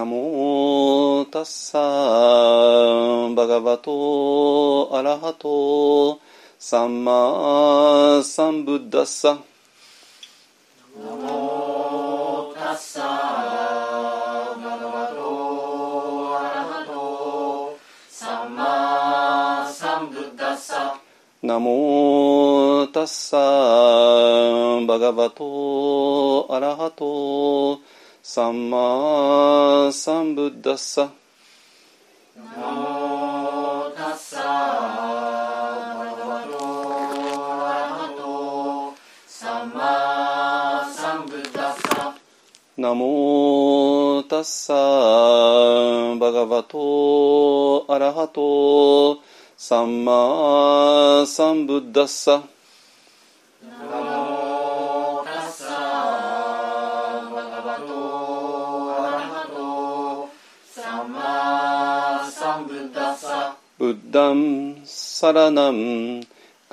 ナモタッサバガバトアラハトサンマサンブッダッサナモタッサバガバトアラハトサンマサンブッダッサナモタッサバガバトアラハトサンマサンブッダッサ。ナモタッサ。バガバトアラハトサンマサンブッダッサナモタッサ。バガバトアラハトサンマサンブッダッサ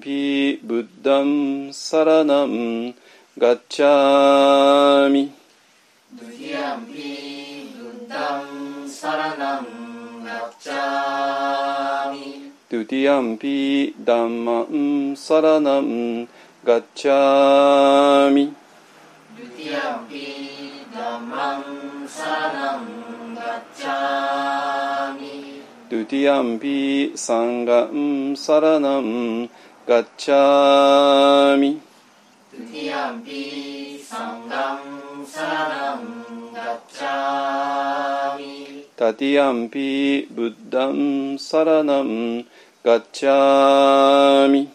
ピブッダンサラナンガッチャミドゥティアンピブッダンサラナンガッチャミドゥティアンピダンマンサラナンガッチャミドゥティアンピダンマンサラナンガッチャミドゥティアンピサンガンサラナンティアンピブッダンサラナンガッチャミ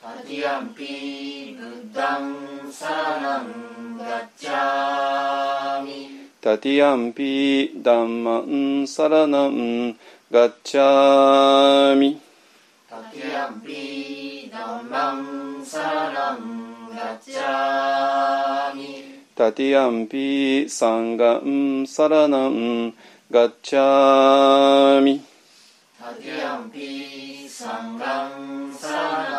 タティアンピブッダンサラナンガッチャミタティアンピダンマンサラナンガッチャミタティアンピダンマンサラナンガッチャミタティアンピサンガンサラナンガッチャミタティアンピサンガンサラ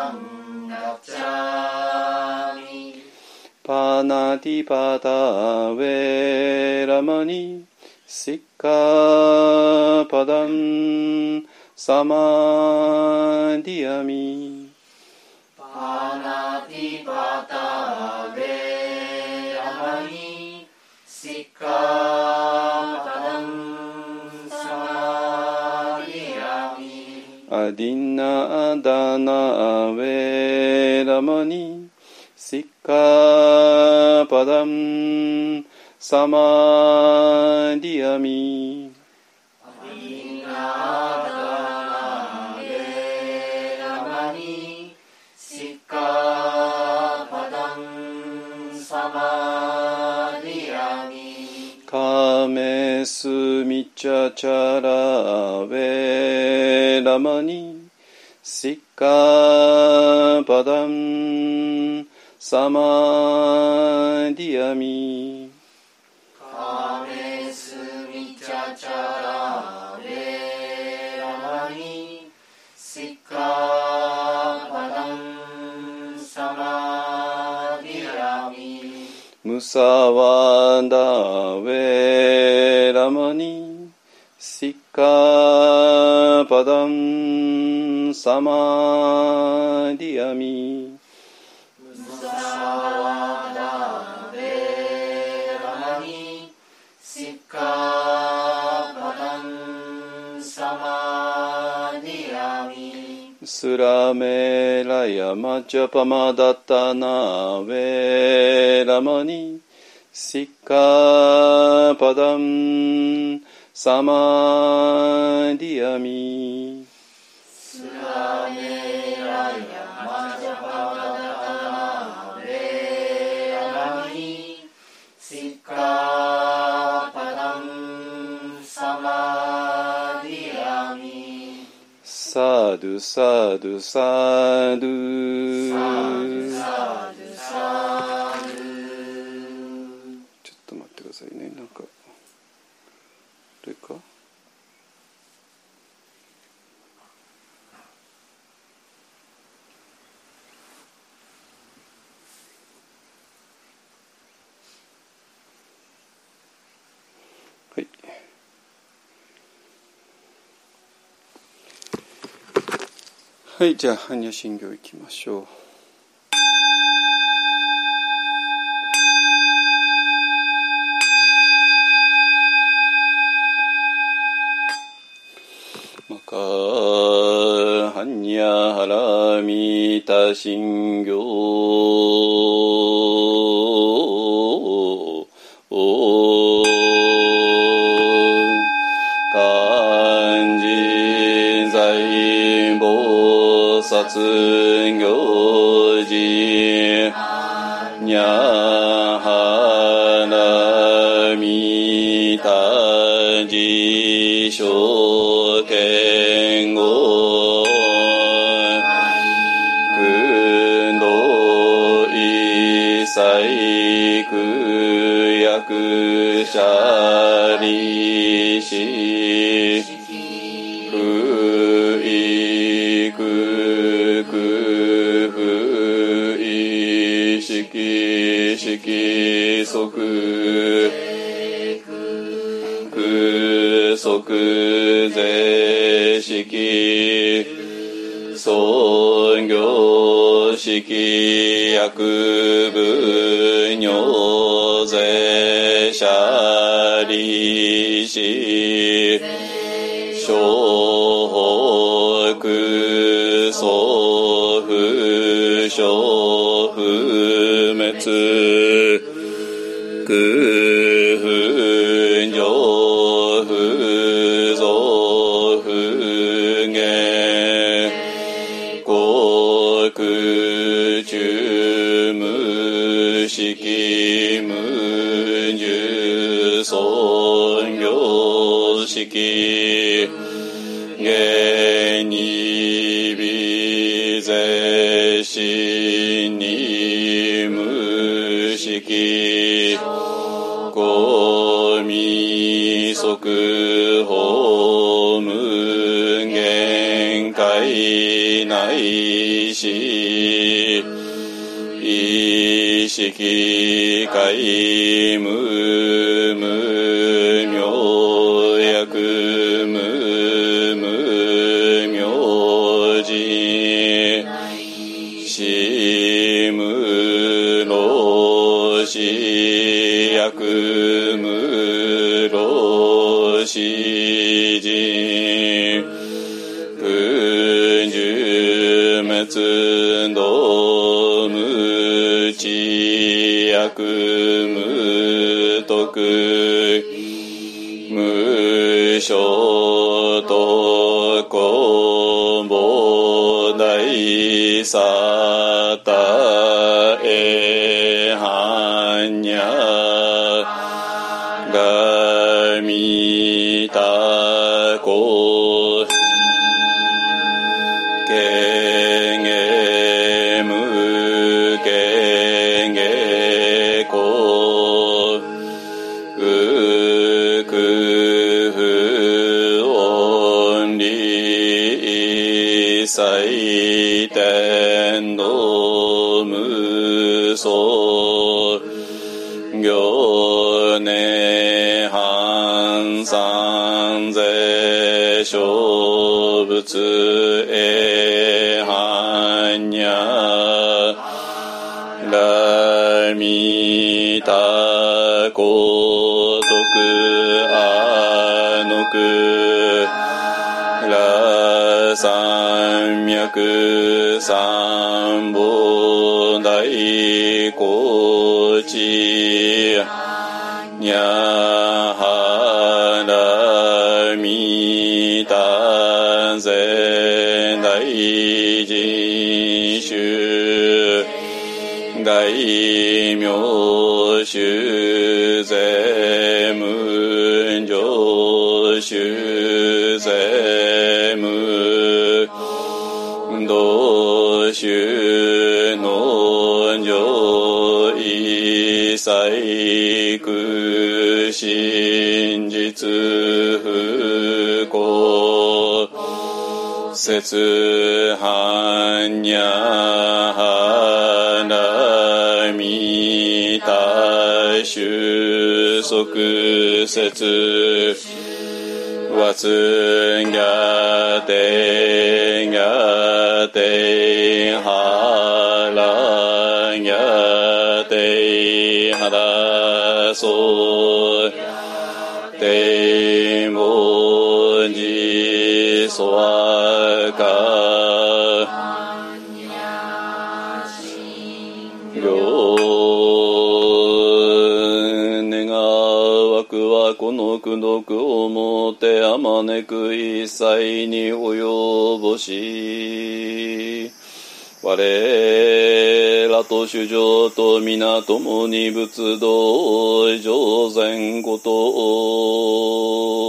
アディナダナウェラマニ。シッカパダンサマディアミ。イナダナベラマニ。シッカパダンサマディアミ。カメスミチャチャラウェラマニシッカパダンサマディアミカメスミチャチャラベラマニシッカパダンサマディアミムサワダウサマディアミ。ムサワダベラマニ。シッカパダン。サマディアミスラメラヤマチャパマダタナウェラマニ。シッカパダン。サマディアミ ça はいじゃあ般若心経いきましょう。ハンニャハラミタシンギョます。ぜしゃりししょうほくそうふしょうふめついないし、意識皆無とこもないさ。羅三脈三宝大高知にゃはらみたぜ大人衆大名衆主の上一切空真実不幸節半にゃはなみた収束節はらぎゃてはらそうてもじそわか両願わくはこの功徳をもてあまねく一切に及ぼし我らと主上と皆共に仏道上善こと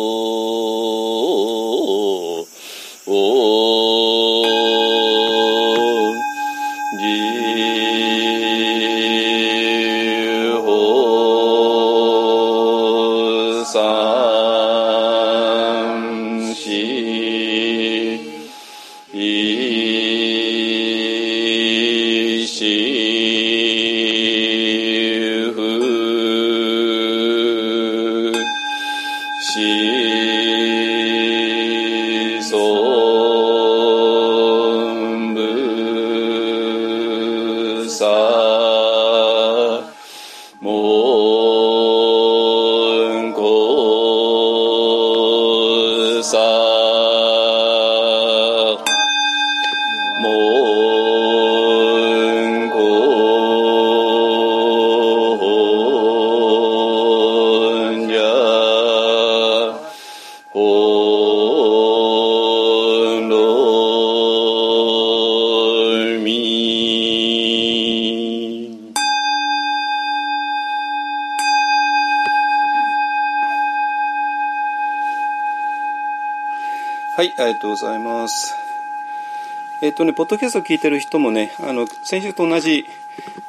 とね、ポッドキャストを聞いてる人もね、あの、先週と同じ、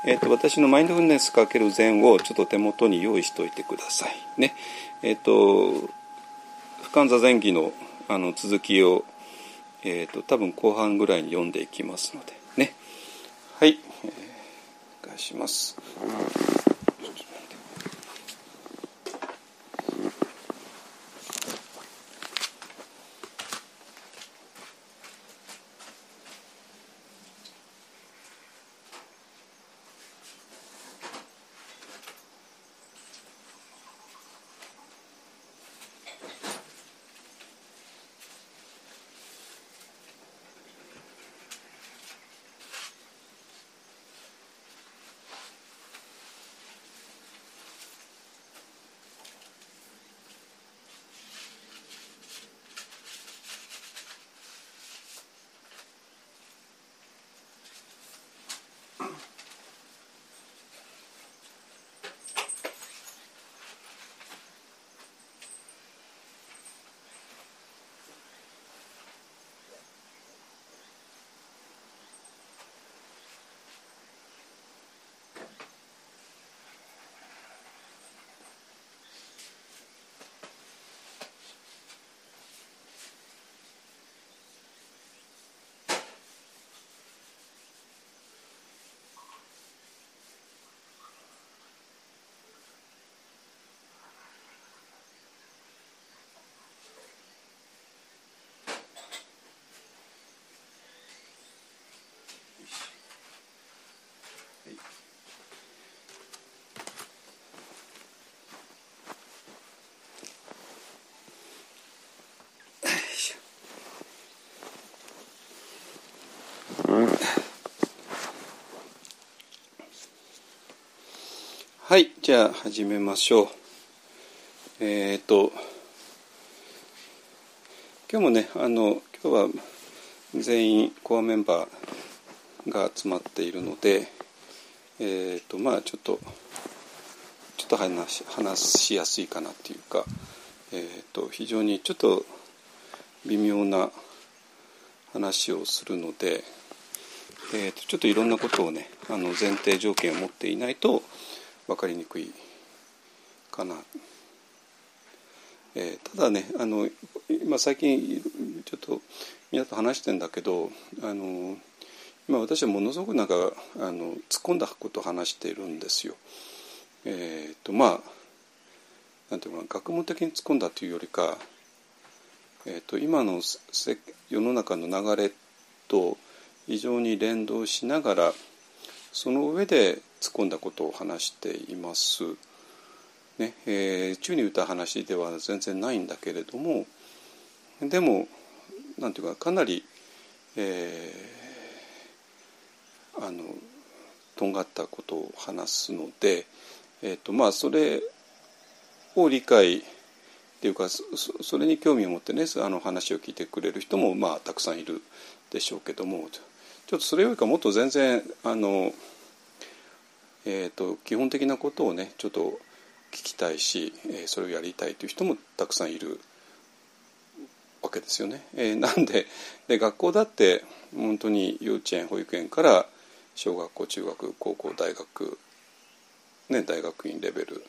えっ、と、私のマインドフルネスかける禅をちょっと手元に用意しておいてください。ね。えっ、と、不完座前期のあの続きを、えっ、と、多分後半ぐらいに読んでいきますので、ね。はい、えーお願いします。はい、じゃあ始めましょう。えっ、と今日もね、あの今日は全員コアメンバーが集まっているので、えっ、とまあちょっとちょっと話し話しやすいかなっていうか、えっ、と非常にちょっと微妙な話をするので、えーと、ちょっといろんなことをねあの前提条件を持っていないと分かりにくいかな。えー、ただねあの今最近ちょっとみんなと話してんだけどあの今私はものすごくなんかあの突っ込んだことを話しているんですよ。えっ、ー、とまあなんていうか学問的に突っ込んだというよりか、えーと、今の世の中の流れと非常に連動しながらその上で突っ込んだことを話しています。ねえー、宙に打った話では全然ないんだけれどもでもなんていうかかなり、えー、あのとんがったことを話すので、えーとまあ、それを理解っていうかそれに興味を持ってねあの話を聞いてくれる人もまあたくさんいるでしょうけどもちょっとそれよりかもっと全然あの、えーと、基本的なことをねちょっと聞きたいし、え、それをやりたいという人もたくさんいるわけですよね。え、なんでで学校だって本当に幼稚園保育園から小学校中学高校大学、ね、大学院レベル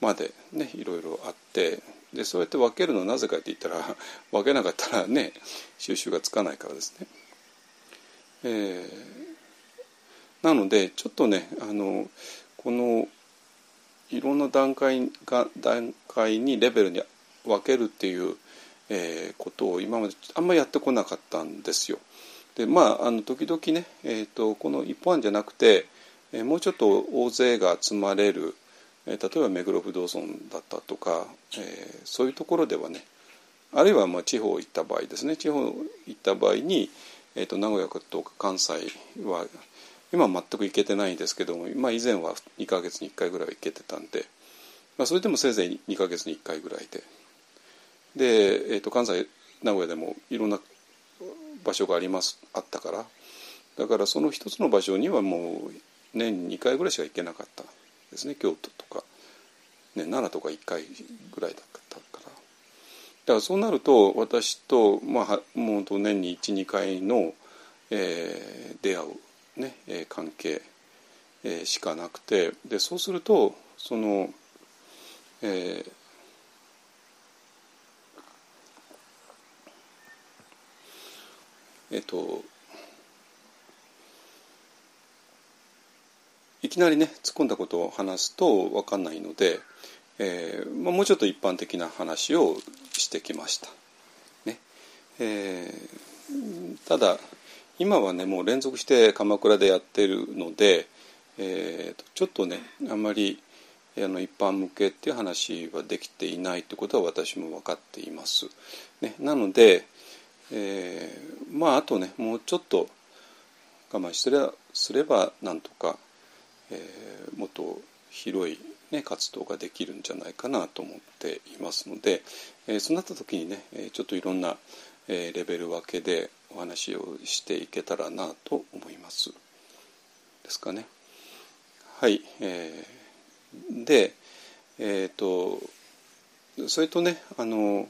までねいろいろあってでそうやって分けるのなぜかって言ったら 分けなかったらね収集がつかないからですね。えー、なのでちょっとねあのこのいろんな段階が段階にレベルに分けるっていう、えー、ことを今まであんまりやってこなかったんですよ。でまああの時々ね、えーと、この一本じゃなくて、えー、もうちょっと大勢が集まれるえ例えば目黒不動尊だったとか、えー、そういうところではねあるいはまあ地方行った場合ですね地方行った場合に、えー、と名古屋とか関西は今は全く行けてないんですけども、まあ、以前は2か月に1回ぐらいは行けてたんで、まあ、それでもせいぜい2か月に1回ぐらいで。で、えー、と関西名古屋でもいろんな場所がありますあったから。だからその一つの場所にはもう年に2回ぐらいしか行けなかったですね京都とか、ね、奈良とか1回ぐらいだったから。だからそうなると私と、まあ、もう年に12回の、えー、出会う、ねえ、関係、え、しかなくてでそうするとその、えーえっといきなりね突っ込んだことを話すと分かんないので、えーまあ、もうちょっと一般的な話をしてきました。ねえー、ただ今はねもう連続して鎌倉でやってるので、えー、ちょっとねあんまりあの一般向けっていう話はできていないということは私も分かっています。ね、なので、えー、まああとねもうちょっと我慢すればすればなんとかえー、もっと広い、ね、活動ができるんじゃないかなと思っていますので、えー、そうなった時にねちょっといろんな、えー、レベル分けでお話をしていけたらなと思います。ですかね。はい、えー、でえっ、ー、とそれとねあの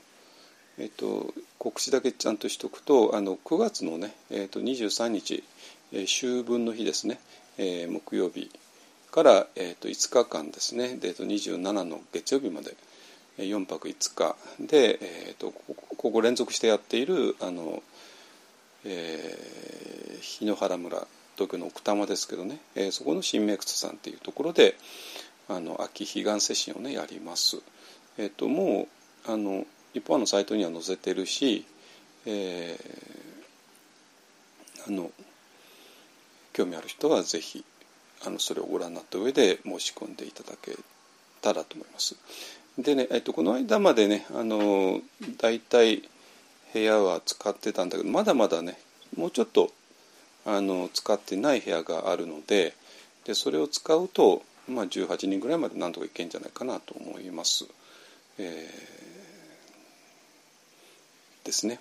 えっ、ー、と告知だけちゃんとしとくとあの9月のね、えー、と23日、えー、秋分の日ですね、えー、木曜日から、えー、と5日間ですねで、と27の月曜日まで4泊5日で、えー、とここ連続してやっているあの、えー、日野原村東京の奥多摩ですけどね、えー、そこの新名窟さんっていうところであの秋彼岸接心をねやります。えー、ともうあの一般のサイトには載せてるし、えー、あの興味ある人はぜひあのそれをご覧になった上で申し込んでいただけたらと思います。でね、えっと、この間までねあの大体部屋は使ってたんだけどまだまだねもうちょっとあの使ってない部屋があるのででそれを使うと、まあ、18人ぐらいまでなんとかいけんじゃないかなと思います。えー、ですね。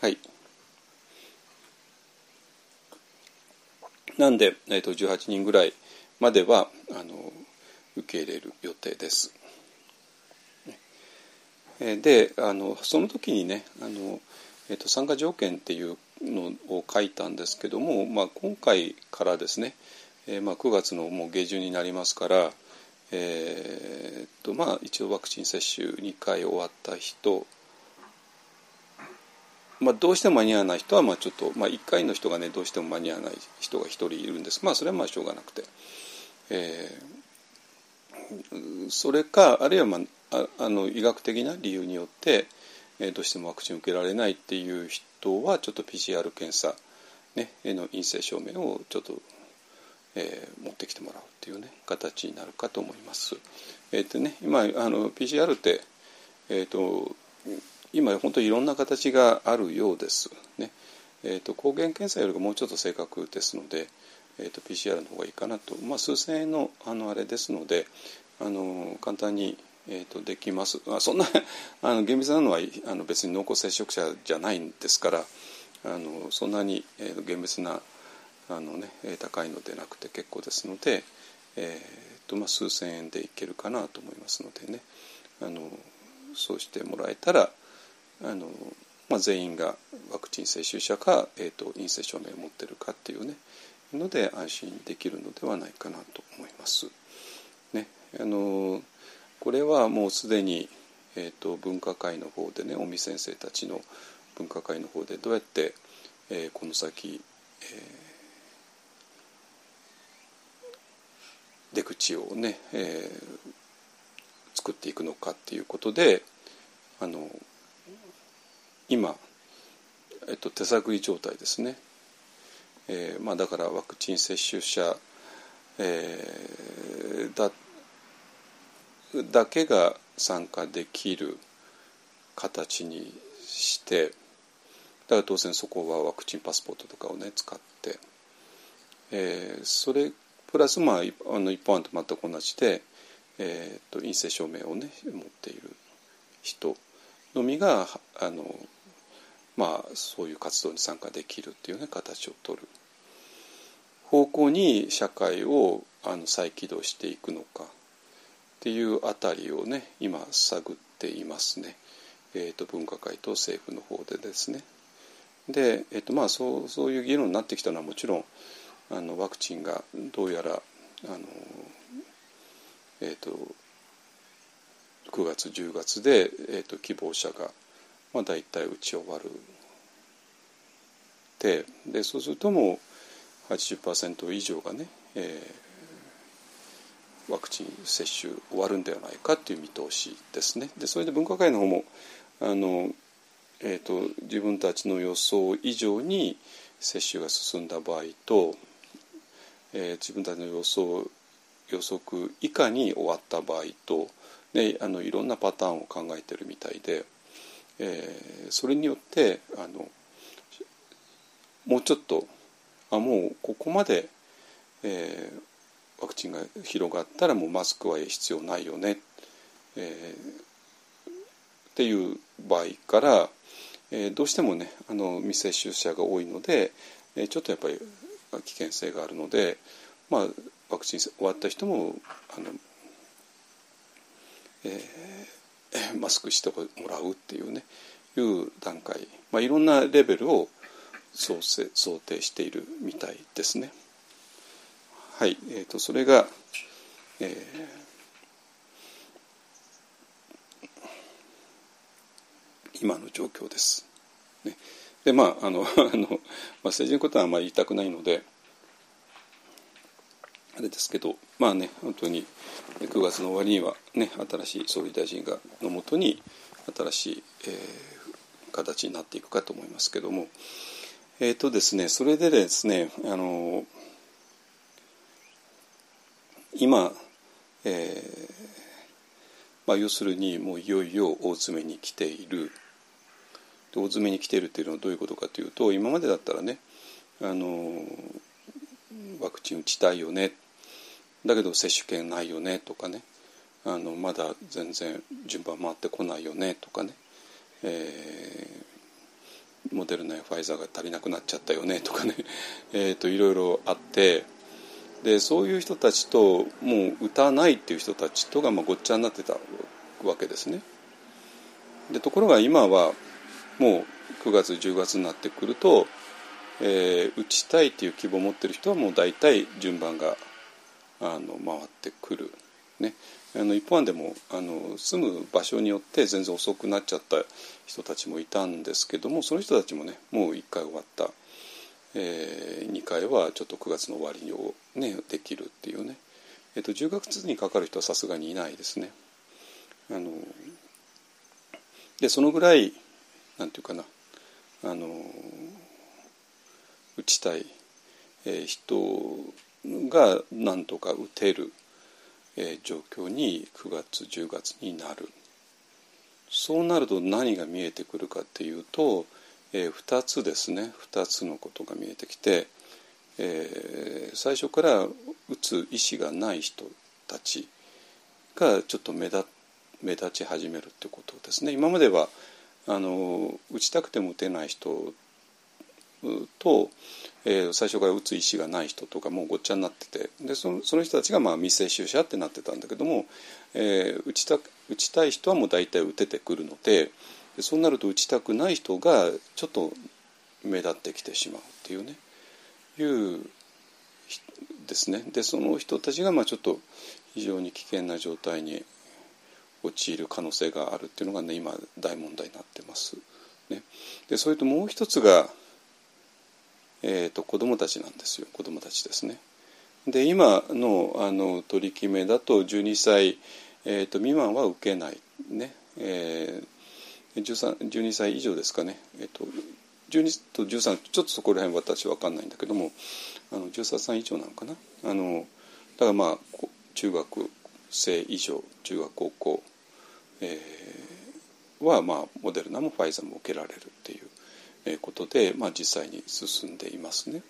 はい。なんで、えー、と18人ぐらいまではあの受け入れる予定です。であのその時にねあの、えー、と参加条件っていうのを書いたんですけども、まあ、今回からですね、えーまあ、9月のもう下旬になりますから、えーとまあ、一応ワクチン接種2回終わった人、まあ、どうしても間に合わない人はまあちょっと、まあ、1回の人がねどうしても間に合わない人が1人いるんです。まあそれはまあしょうがなくて、えー、それかあるいは、まあ、ああの医学的な理由によって、えー、どうしてもワクチンを受けられないっていう人はちょっと PCR 検査、ね、の陰性証明をちょっと、えー、持ってきてもらうっていうね形になるかと思います。えーとね、今あの PCR って、えーと、今本当にいろんな形があるようです。ねえーと、抗原検査よりもうちょっと正確ですので、えーと、PCR の方がいいかなと、まあ、数千円のあのあれですのであの簡単にえーと、できますあそんな あの厳密なのはあの別に濃厚接触者じゃないんですからあのそんなに、えー、厳密なあの、ね、高いのでなくて結構ですので、えーとまあ、数千円でいけるかなと思いますのでねあのそうしてもらえたらあの、まあ、全員がワクチン接種者か、えーと、陰性証明を持ってるかっていうねので安心できるのではないかなと思います。ね、あのこれはもうすでに、えーと、分科会の方でね尾身先生たちの分科会の方でどうやって、えー、この先、えー、出口をね、えー、作っていくのかっていうことであの今、えっと、手探り状態ですね、えーまあ、だからワクチン接種者、えー、だだけが参加できる形にしてだから当然そこはワクチンパスポートとかをね使って、えー、それプラスまああの一般案と全く同じで、えーと、陰性証明をね持っている人のみがあのまあそういう活動に参加できるっていうね形を取る。方向に社会をあの再起動していくのか。っていうあたりをね今探っていますね、えーと、分科会と政府の方でですね。で、えーとまあ、そうそういう議論になってきたのはもちろんあのワクチンがどうやらあの、えーと、9月10月で、えーと、希望者が、まあ、大体打ち終わるででそうするともう80%以上がね、えーワクチン接種終わるんではないかという見通しですね。でそれで分科会の方もあの、えーと、自分たちの予想以上に接種が進んだ場合と、えー、自分たちの予想予測以下に終わった場合と、ね、あのいろんなパターンを考えてるみたいで、えー、それによってあのもうちょっとあもうここまで、えー、ワクチンが広がったらもうマスクは必要ないよね、えー、っていう場合から、えー、どうしてもねあの未接種者が多いので、え、ちょっとやっぱり危険性があるので、まあ、ワクチン終わった人もあの、えー、マスクしてもらうっていうねいう段階、まあ、いろんなレベルを想定しているみたいですね。はい、えーと、それが、えー、今の状況です。ね、でまああの あの、まあ、政治のことはあまり言いたくないのであれですけどまあね本当に9月の終わりにはね新しい総理大臣がのもとに新しい、えー、形になっていくかと思いますけどもえっ、ー、とですねそれでですねあの今、えーまあ、要するにもういよいよ大詰めに来ている。大詰めに来ているっていうのはどういうことかというと今までだったらねあのワクチン打ちたいよね。だけど接種券ないよねとかね。あのまだ全然順番回ってこないよね。とかね、えー、モデルナやファイザーが足りなくなっちゃったよね。とかね、えーといろいろあって。でそういう人たちともう歌わないっていう人たちとがまあごっちゃになってたわけですね。でところが今はもう9月10月になってくると、えー打ちたいっていう希望を持ってる人はもう大体順番があの回ってくる。ね、あの一般でもあの住む場所によって全然遅くなっちゃった人たちもいたんですけどもその人たちもねもう1回終わった、えー、2回はちょっと9月の終わりを、ね、できるっていうね、えー、と10月にかかる人はさすがにいないですね。あのでそのぐらいなんていうかな。あの打ちたい、えー人がなんとか打てる、えー状況に9月10月になる。そうなると何が見えてくるかっていうと、え2つですね。2つのことが見えてきて、えー最初から打つ意思がない人たちがちょっと目立目立ち始めるってことですね。今まではあの打ちたくても打てない人と、えー最初から打つ意思がない人とかもうごっちゃになっててでそのその人たちがまあ未接種者ってなってたんだけども、えー打ちた打ちたい人はもう大体打ててくるのでそうなると打ちたくない人がちょっと目立ってきてしまうっていうね。いうですね。でその人たちがまあちょっと非常に危険な状態に陥る可能性があるっていうのがね今大問題になってます。ね、でそれともう一つが、えー、と子どもたちなんですよ。子どもたちですね。で今のあの取り決めだと12歳、えー、と未満は受けない。ね、えー、12歳以上ですかね、えー、と12と13ちょっとそこら辺私分かんないんだけどもあの13歳以上なのかな。あのだからまあ中学生以上中学高校、えーは、まあ、モデルナもファイザーも受けられるっていうことで、まあ、実際に進んでいますね。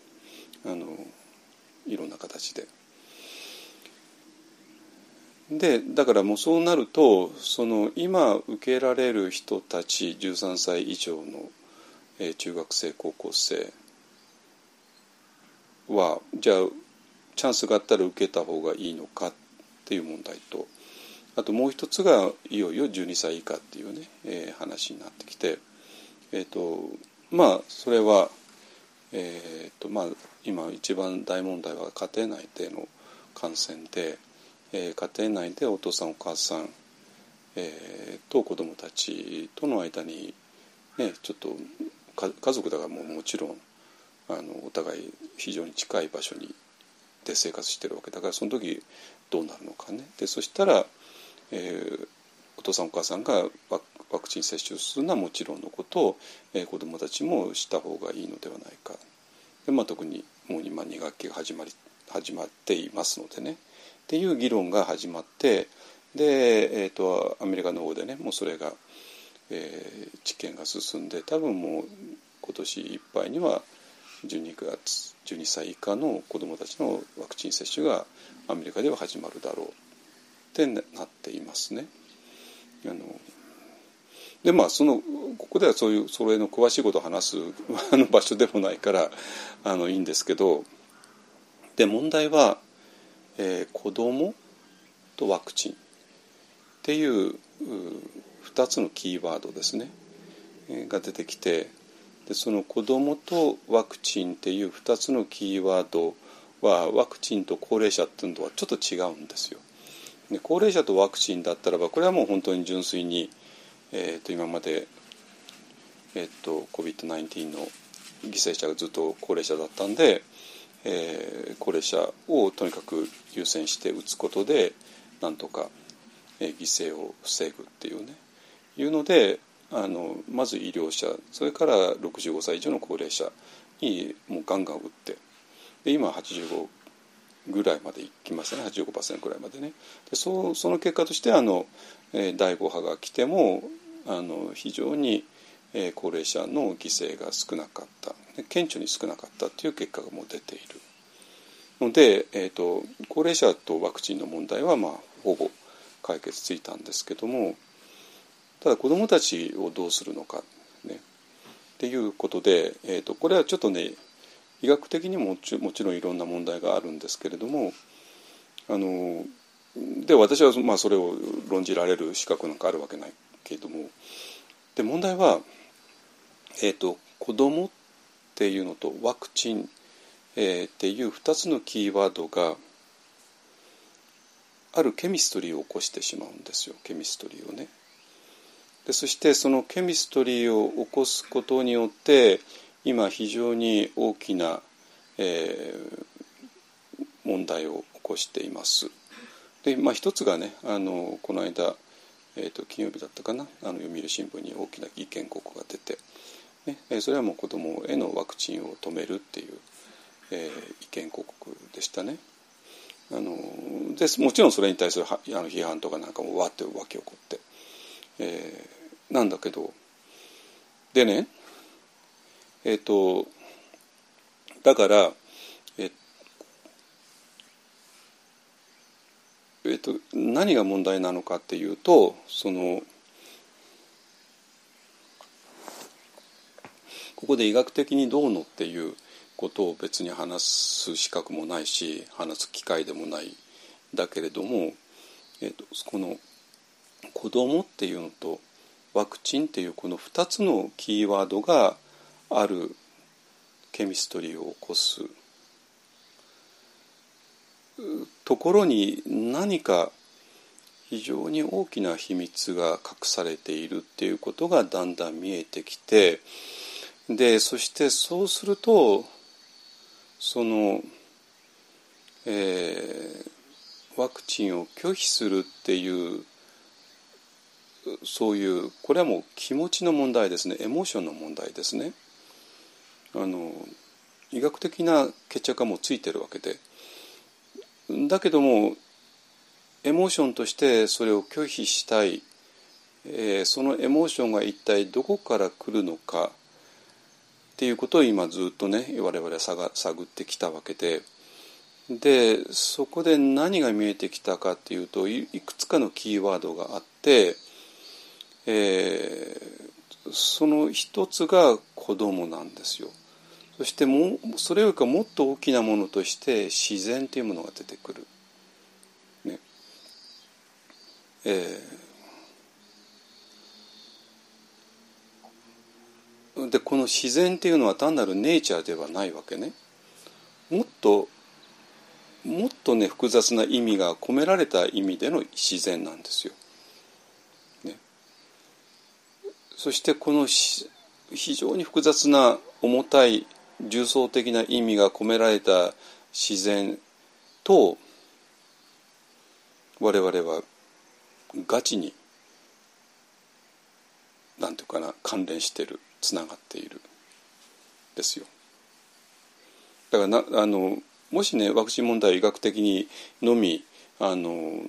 あのいろんな形で。でだからもうそうなるとその今受けられる人たち13歳以上の、えー中学生高校生はじゃあチャンスがあったら受けた方がいいのかっていう問題とあともう一つがいよいよ12歳以下っていうね、えー話になってきて、えー、とまあそれは、えーとまあ、今一番大問題は家庭内での感染で、えー家庭内でお父さんお母さん、えーと子どもたちとの間に、ね、ちょっと家族だからもうもちろんあのお互い非常に近い場所にで生活してるわけだからその時どうなるのかね。でそしたら、えーお父さんお母さんがワクチン接種するのはもちろんのことを、えー子どもたちもした方がいいのではないか。で、まあ、特にもう今2学期が始まり始まっていますのでね。っていう議論が始まってで、えー、とアメリカの方でねもうそれが、えー治験が進んで多分もう今年いっぱいには12月12歳以下の子どもたちのワクチン接種がアメリカでは始まるだろうってなっていますね。あのでまあそのここではそういうそれの詳しいことを話す あの場所でもないからあのいいんですけどで問題は、えー子供とワクチンっていうう2つのキーワードですね、えーが出てきてでその子供とワクチンっていう2つのキーワードはワクチンと高齢者っていうのはちょっと違うんですよ。で高齢者とワクチンだったらばこれはもう本当に純粋に、えー、と今まで、えー、と COVID-19 の犠牲者がずっと高齢者だったんで、えー高齢者をとにかく優先して打つことでなんとか、えー犠牲を防ぐっていうね。いうのであのまず医療者それから65歳以上の高齢者にもうガンガン打ってで今85ぐらいまでいきましたね。85%ぐらいまでね。でそその結果としてあの、えー第5波が来てもあの非常に、え高齢者の犠牲が少なかった。顕著に少なかったという結果がもう出ている。ので、えー、と高齢者とワクチンの問題はまあほぼ解決ついたんですけどもただ子どもたちをどうするのか、ね、っていうことで、えー、とこれはちょっとね医学的にももちもちろんいろんな問題があるんですけれどもあので私はまあそれを論じられる資格なんかあるわけないけれどもで問題はえーと、子供っていうのとワクチン、えー、っていう2つのキーワードがあるケミストリーを起こしてしまうんですよケミストリーをね。でそしてそのケミストリーを起こすことによって今非常に大きな、えー、問題を起こしています。でまあ、一つがねあのこの間、えーと、金曜日だったかなあの読売新聞に大きな意見告が出て、ね、それはもう子どもへのワクチンを止めるっていう、えー、意見広告でしたね。あのでもちろんそれに対するあの批判とかなんかもわって湧き起こって、えー、なんだけどでねえっ、ー、とだからえっ、えー、と何が問題なのかっていうとそのここで医学的にどうのっていうことを別に話す資格もないし話す機会でもない。だけれども、えーと、この子供っていうのとワクチンっていうこの2つのキーワードがあるケミストリーを起こすところに何か非常に大きな秘密が隠されているっていうことがだんだん見えてきてでそしてそうするとその、えー、ワクチンを拒否するっていうそういうこれはもう気持ちの問題ですね。エモーションの問題ですね。あの医学的な決着がもうついてるわけで。だけどもエモーションとしてそれを拒否したい、えー、そのエモーションが一体どこから来るのか。っていうことを今ずっとね我々は探ってきたわけででそこで何が見えてきたかっていうといくつかのキーワードがあって、えー、その一つが子供なんですよ。そしてもそれよりかもっと大きなものとして自然というものが出てくる。ねえーでこの自然っていうのは単なるネイチャーではないわけね。もっともっとね複雑な意味が込められた意味での自然なんですよ。ね、そしてこの非常に複雑な重たい重層的な意味が込められた自然と我々はガチに何て言うかな関連してるつながっているですよ。だからなあのもしねワクチン問題を医学的にのみあの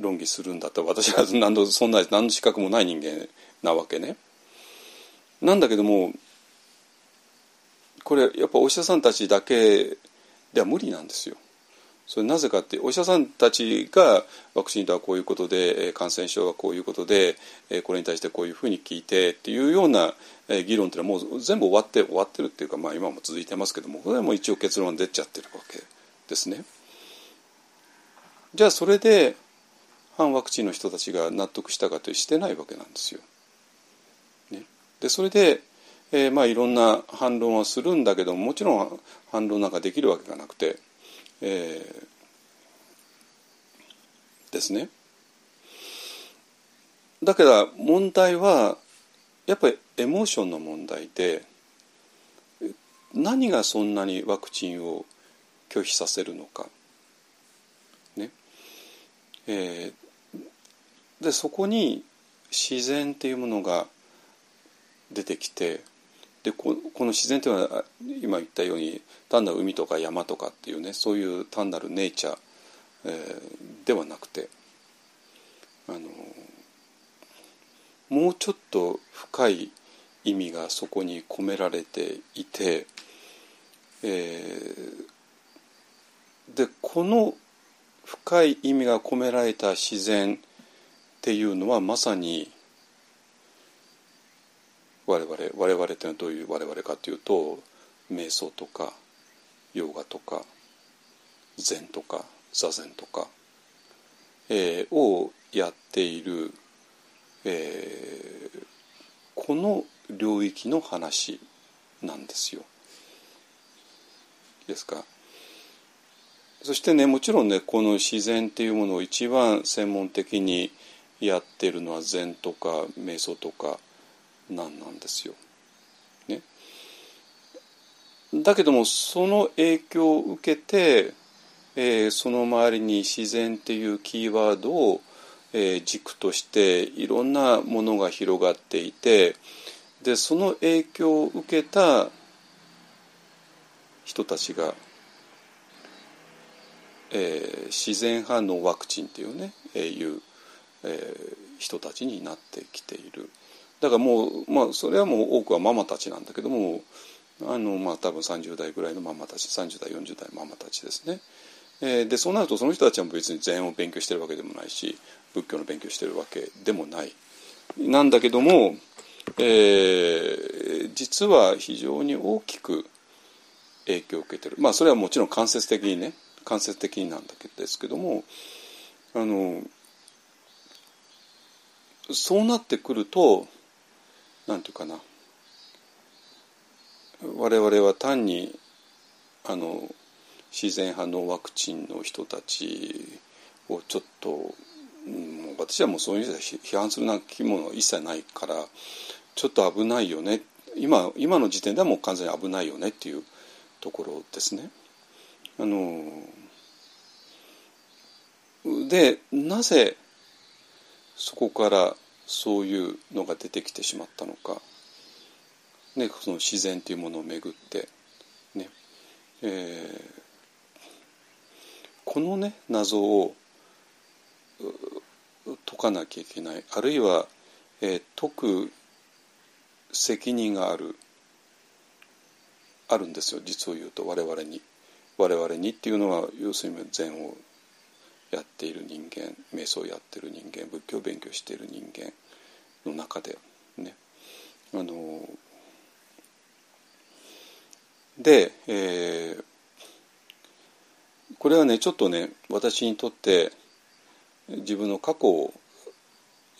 論議するんだったら私は何のそんな何の資格もない人間なわけね。なんだけどもこれやっぱお医者さんたちだけでは無理なんですよ。それなぜかってお医者さんたちがワクチンとはこういうことで感染症はこういうことでこれに対してこういうふうに聞いてっていうような議論っていうのはもう全部終わって終わってるっていうか、まあ、今も続いてますけどもこれはもう一応結論出ちゃってるわけですね。じゃあそれで反ワクチンの人たちが納得したかというしてないわけなんですよ。ね、でそれで、えー、まあいろんな反論はするんだけどももちろん反論なんかできるわけがなくて。えー、ですね。だけど問題はやっぱりエモーションの問題で何がそんなにワクチンを拒否させるのか。ねえー、でそこに自然っていうものが出てきてでこの自然というのは今言ったように単なる海とか山とかっていうねそういう単なるネイチャー、えー、ではなくてあのもうちょっと深い意味がそこに込められていて、えー、でこの深い意味が込められた自然っていうのはまさに我々我々というのはどういう我々かというと瞑想とかヨガとか禅とか座禅とか、えー、をやっている、えー、この領域の話なんですよ。ですか？そしてねもちろんねこの自然っていうものを一番専門的にやってるのは禅とか瞑想とかなんなんですよ。ね、だけどもその影響を受けて、えー、その周りに自然っていうキーワードを、えー、軸としていろんなものが広がっていてでその影響を受けた人たちがえー、自然反応ワクチンっていうね、え、いう、え、人たちになってきているだからもうまあそれはもう多くはママたちなんだけどもあのまあ多分30代ぐらいのママたち30代40代ママたちですね。えー、でそうなるとその人たちは別に禅を勉強してるわけでもないし仏教の勉強してるわけでもないなんだけども、えー、実は非常に大きく影響を受けてるまあそれはもちろん間接的にね間接的になんだけですけどもあのそうなってくると何て言うかな我々は単にあの自然派のワクチンの人たちをちょっともう私はもうそういう人批判するなきものは一切ないからちょっと危ないよね今今の時点ではもう完全に危ないよねっていうところですね。あのでなぜそこからそういうのが出てきてしまったのか、ね、その自然というものをめぐって、ねえー、このね謎を解かなきゃいけない。あるいは、えー、解く責任がある。あるんですよ実を言うと。我々に。我々にっていうのは要するに善をやっている人間瞑想をやってる人間仏教を勉強している人間の中でねあので、えー、これはねちょっとね私にとって自分の過去を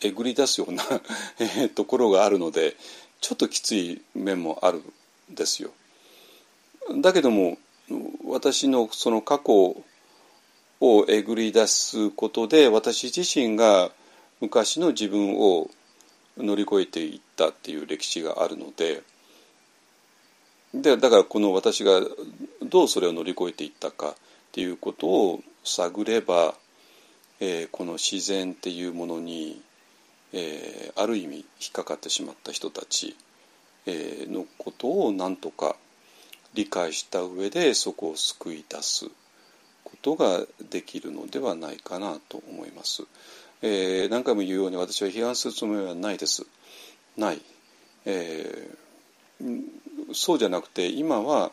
えぐり出すような ところがあるのでちょっときつい面もあるんですよ。だけども私のその過去をえぐり出すことで私自身が昔の自分を乗り越えていったっていう歴史があるのででだからこの私がどうそれを乗り越えていったかっていうことを探れば、えー、この自然っていうものに、えー、ある意味引っかかってしまった人たち、えー、のことをなんとか理解した上でそこを救い出す。ことができるのではないかなと思います。えー、何回も言うように私は批判するつもりはないです。ない。えー、そうじゃなくて今は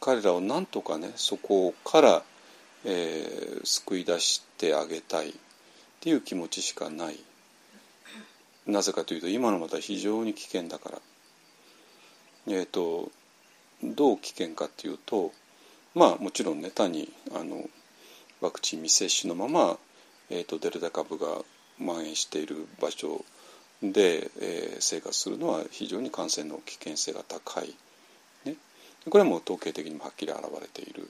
彼らをなんとかねそこから、えー、救い出してあげたいっていう気持ちしかない。なぜかというと今のまた非常に危険だから。えっ、ー、とどう危険かっていうとまあもちろんね単にあのワクチン未接種のまま、えーと、デルタ株が蔓延している場所で、えー、生活するのは非常に感染の危険性が高い、ね、これはもう統計的にもはっきり現れている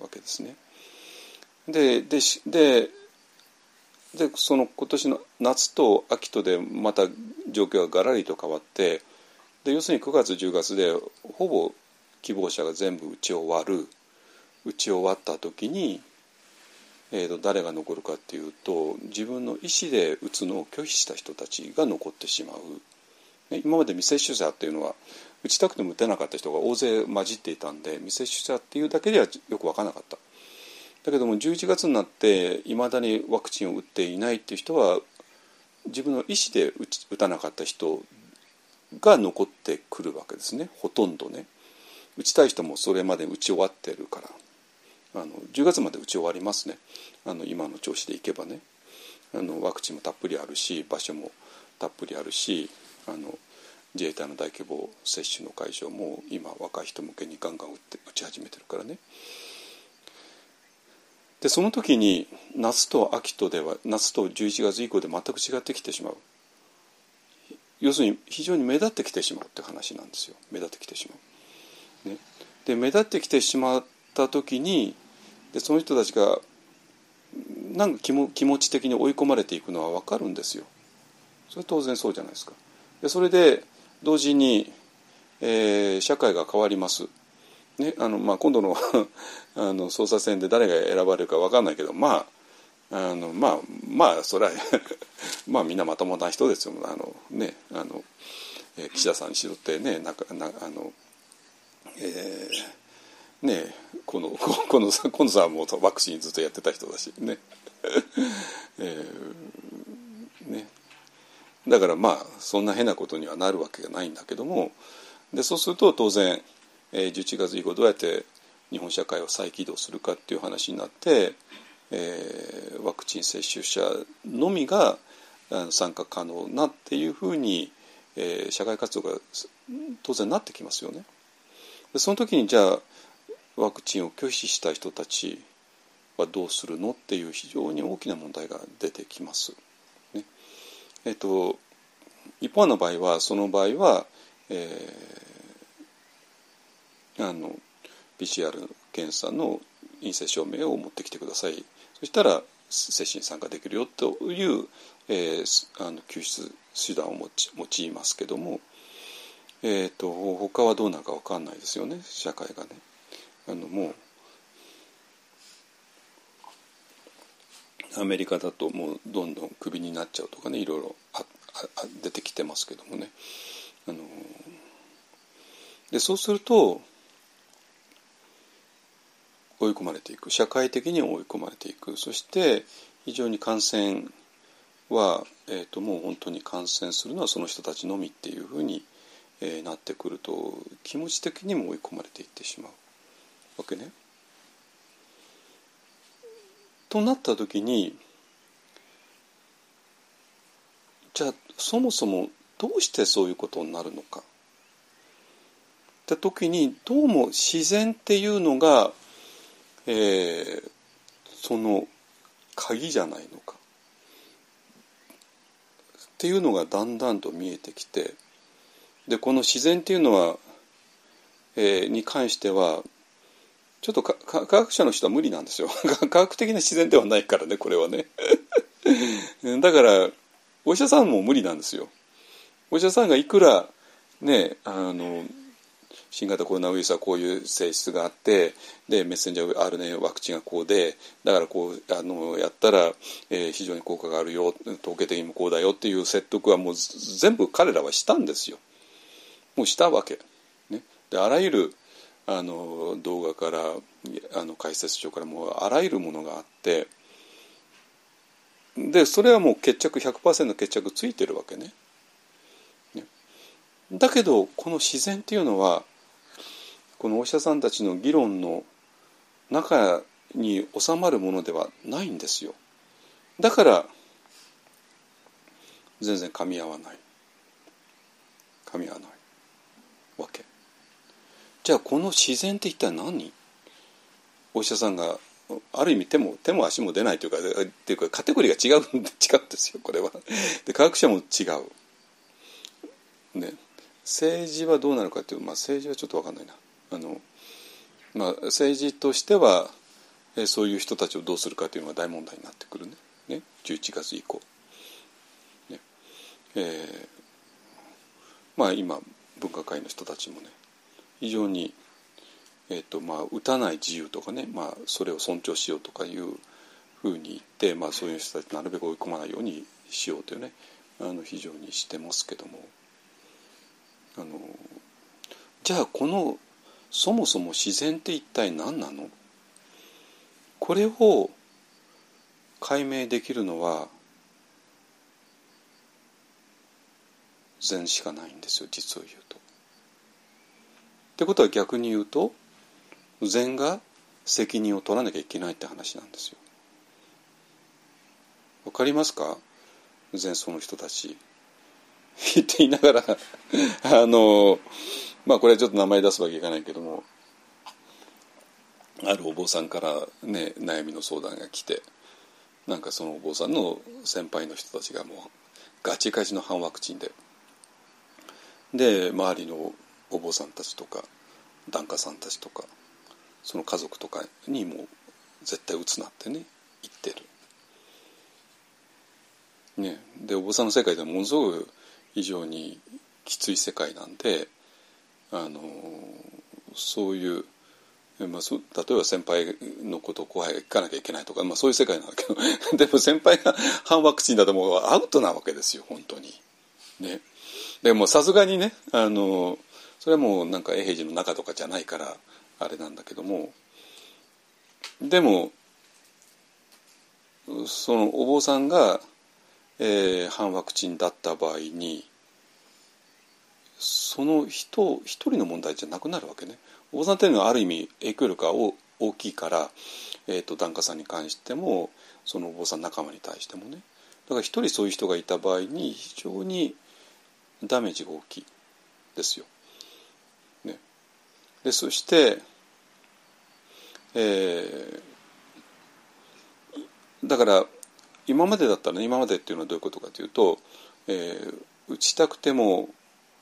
わけですね。ででででその今年の夏と秋とでまた状況ががらりと変わってで要するに9月10月でほぼ希望者が全部打ち終わる打ち終わった時に、えーと、誰が残るかっていうと自分の意思で打つのを拒否した人たちが残ってしまう、ね、今まで未接種者っていうのは打ちたくても打てなかった人が大勢混じっていたんで未接種者っていうだけではよく分からなかった。だけども11月になっていまだにワクチンを打っていないっていう人は自分の意思で打たなかった人が残ってくるわけですね。ほとんどね。打ちたい人もそれまで打ち終わってるから。あの10月まで打ち終わりますね。あの今の調子でいけばね。あのワクチンもたっぷりあるし場所もたっぷりあるしあの自衛隊の大規模接種の会場も今若い人向けにガンガン打って打ち始めてるからね。でその時に夏と秋とでは夏と11月以降で全く違ってきてしまう。要するに非常に目立ってきてしまうって話なんですよ。目立ってきてしまう。ね、で目立ってきてしまった時にでその人たちがなんか気も気持ち的に追い込まれていくのは分かるんですよ。それ当然そうじゃないですか。でそれで同時に、えー、社会が変わります。ねあのまあ、今度の あの捜査線で誰が選ばれるか分かんないけどまああのまあまあそれは まあみんなまともな人ですよあのねあの、えー、岸田さんにしろってねなんかなあのえー、ねこの このこのさんもうワクチンずっとやってた人だしね えー、ねだからまあそんな変なことにはなるわけがないんだけどもでそうすると当然、えー、11月以降どうやって日本社会を再起動するかっていう話になって、えー、ワクチン接種者のみが参加可能なっていうふうに、えー、社会活動が当然なってきますよね。でその時にじゃあワクチンを拒否した人たちはどうするのっていう非常に大きな問題が出てきます。ねえっと、一方の場合はその場合は、えー、あの PCR 検査の陰性証明を持ってきてくださいそしたら接種に参加できるよという、えー、あの救出手段を用いますけども、えーと、他はどうなるか分かんないですよね社会がね。あのもうアメリカだともうどんどんクビになっちゃうとかねいろいろああ出てきてますけどもね。あのでそうすると追い込まれていく。社会的に追い込まれていく。そして非常に感染は、えーと、もう本当に感染するのはその人たちのみっていうふうに、えー、なってくると気持ち的にも追い込まれていってしまう。わけね。となった時にじゃあそもそもどうしてそういうことになるのかって時にどうも自然っていうのがえー、その鍵じゃないのかっていうのがだんだんと見えてきてでこの自然っていうのは、えー、に関してはちょっと科学者の人は無理なんですよ 科学的な自然ではないからねこれはね だからお医者さんも無理なんですよお医者さんがいくらねあの新型コロナウイルスはこういう性質があってでメッセンジャー RNA ワクチンがこうでだからこうあのやったら、えー、非常に効果があるよ統計的にもこうだよっていう説得はもう全部彼らはしたんですよ。もうしたわけ。ね、であらゆるあの動画からあの解説書からもうあらゆるものがあってでそれはもう決着100%決着ついてるわけね。だけどこの自然っていうのはこのお医者さんたちの議論の中に収まるものではないんですよ。だから全然噛み合わない。噛み合わない。じゃあこの自然って一体何？お医者さんがある意味手も手も足も出ないというかっていうかカテゴリーが違う違うんですよこれは。で科学者も違う。ね。政治はどうなるかっていう、まあ、政治はちょっと分かんないな。あの、まあ、政治としては、えそういう人たちをどうするかというのが大問題になってくるね。ね。11月以降。ね。えー、まあ今分科会の人たちもね非常に、えーとまあ、打たない自由とかね、まあ、それを尊重しようとかいうふうに言って、まあ、そういう人たちなるべく追い込まないようにしようというねあの非常にしてますけどもあのじゃあこのそもそも自然って一体何なの？これを解明できるのは禅しかないんですよ実を言うと。ってことは逆に言うと禅が責任を取らなきゃいけないって話なんですよ。わかりますか？禅僧の人たち。言っていながらあのまあこれはちょっと名前出すわけいかないけどもあるお坊さんからね悩みの相談が来てなんかそのお坊さんの先輩の人たちがもうガチガチの反ワクチンでで周りのお坊さんたちとか檀家さんたちとかその家族とかにも絶対打つなってね言ってる。ね、でお坊さんの世界ではものすごく非常にきつい世界なんであのそういう、まあ、そ例えば先輩のことを後輩が聞かなきゃいけないとか、まあ、そういう世界なんだけど でも先輩が反ワクチンだともうアウトなわけですよ本当に。ね、でもさすがにねあのそれはもうなんか永平寺の中とかじゃないからあれなんだけどもでもそのお坊さんが、えー、反ワクチンだった場合にその人一人の問題じゃなくなるわけね。お坊さんっていうのはある意味影響力が大きいから、えーと、檀家さんに関してもそのお坊さん仲間に対してもねだから一人そういう人がいた場合に非常にダメージが大きいですよ。でそして、えー、だから今までだったら、ね、今までっていうのはどういうことかというと、えー、打ちたくても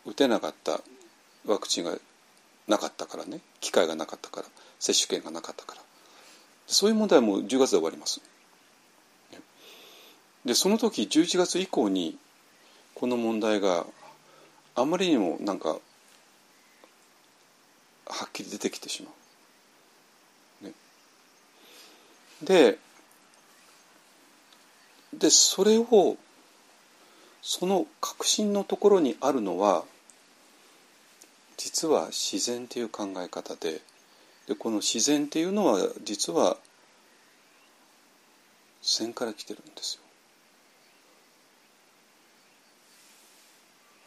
打てなかったワクチンがなかったからね機会がなかったから接種券がなかったからそういう問題はもう10月で終わります。でその時11月以降にこの問題があまりにもなんかはっきり出てきてしまう。ね、ででそれをその核心のところにあるのは実は自然という考え方ででこの自然っていうのは実は禅から来てるんですよ。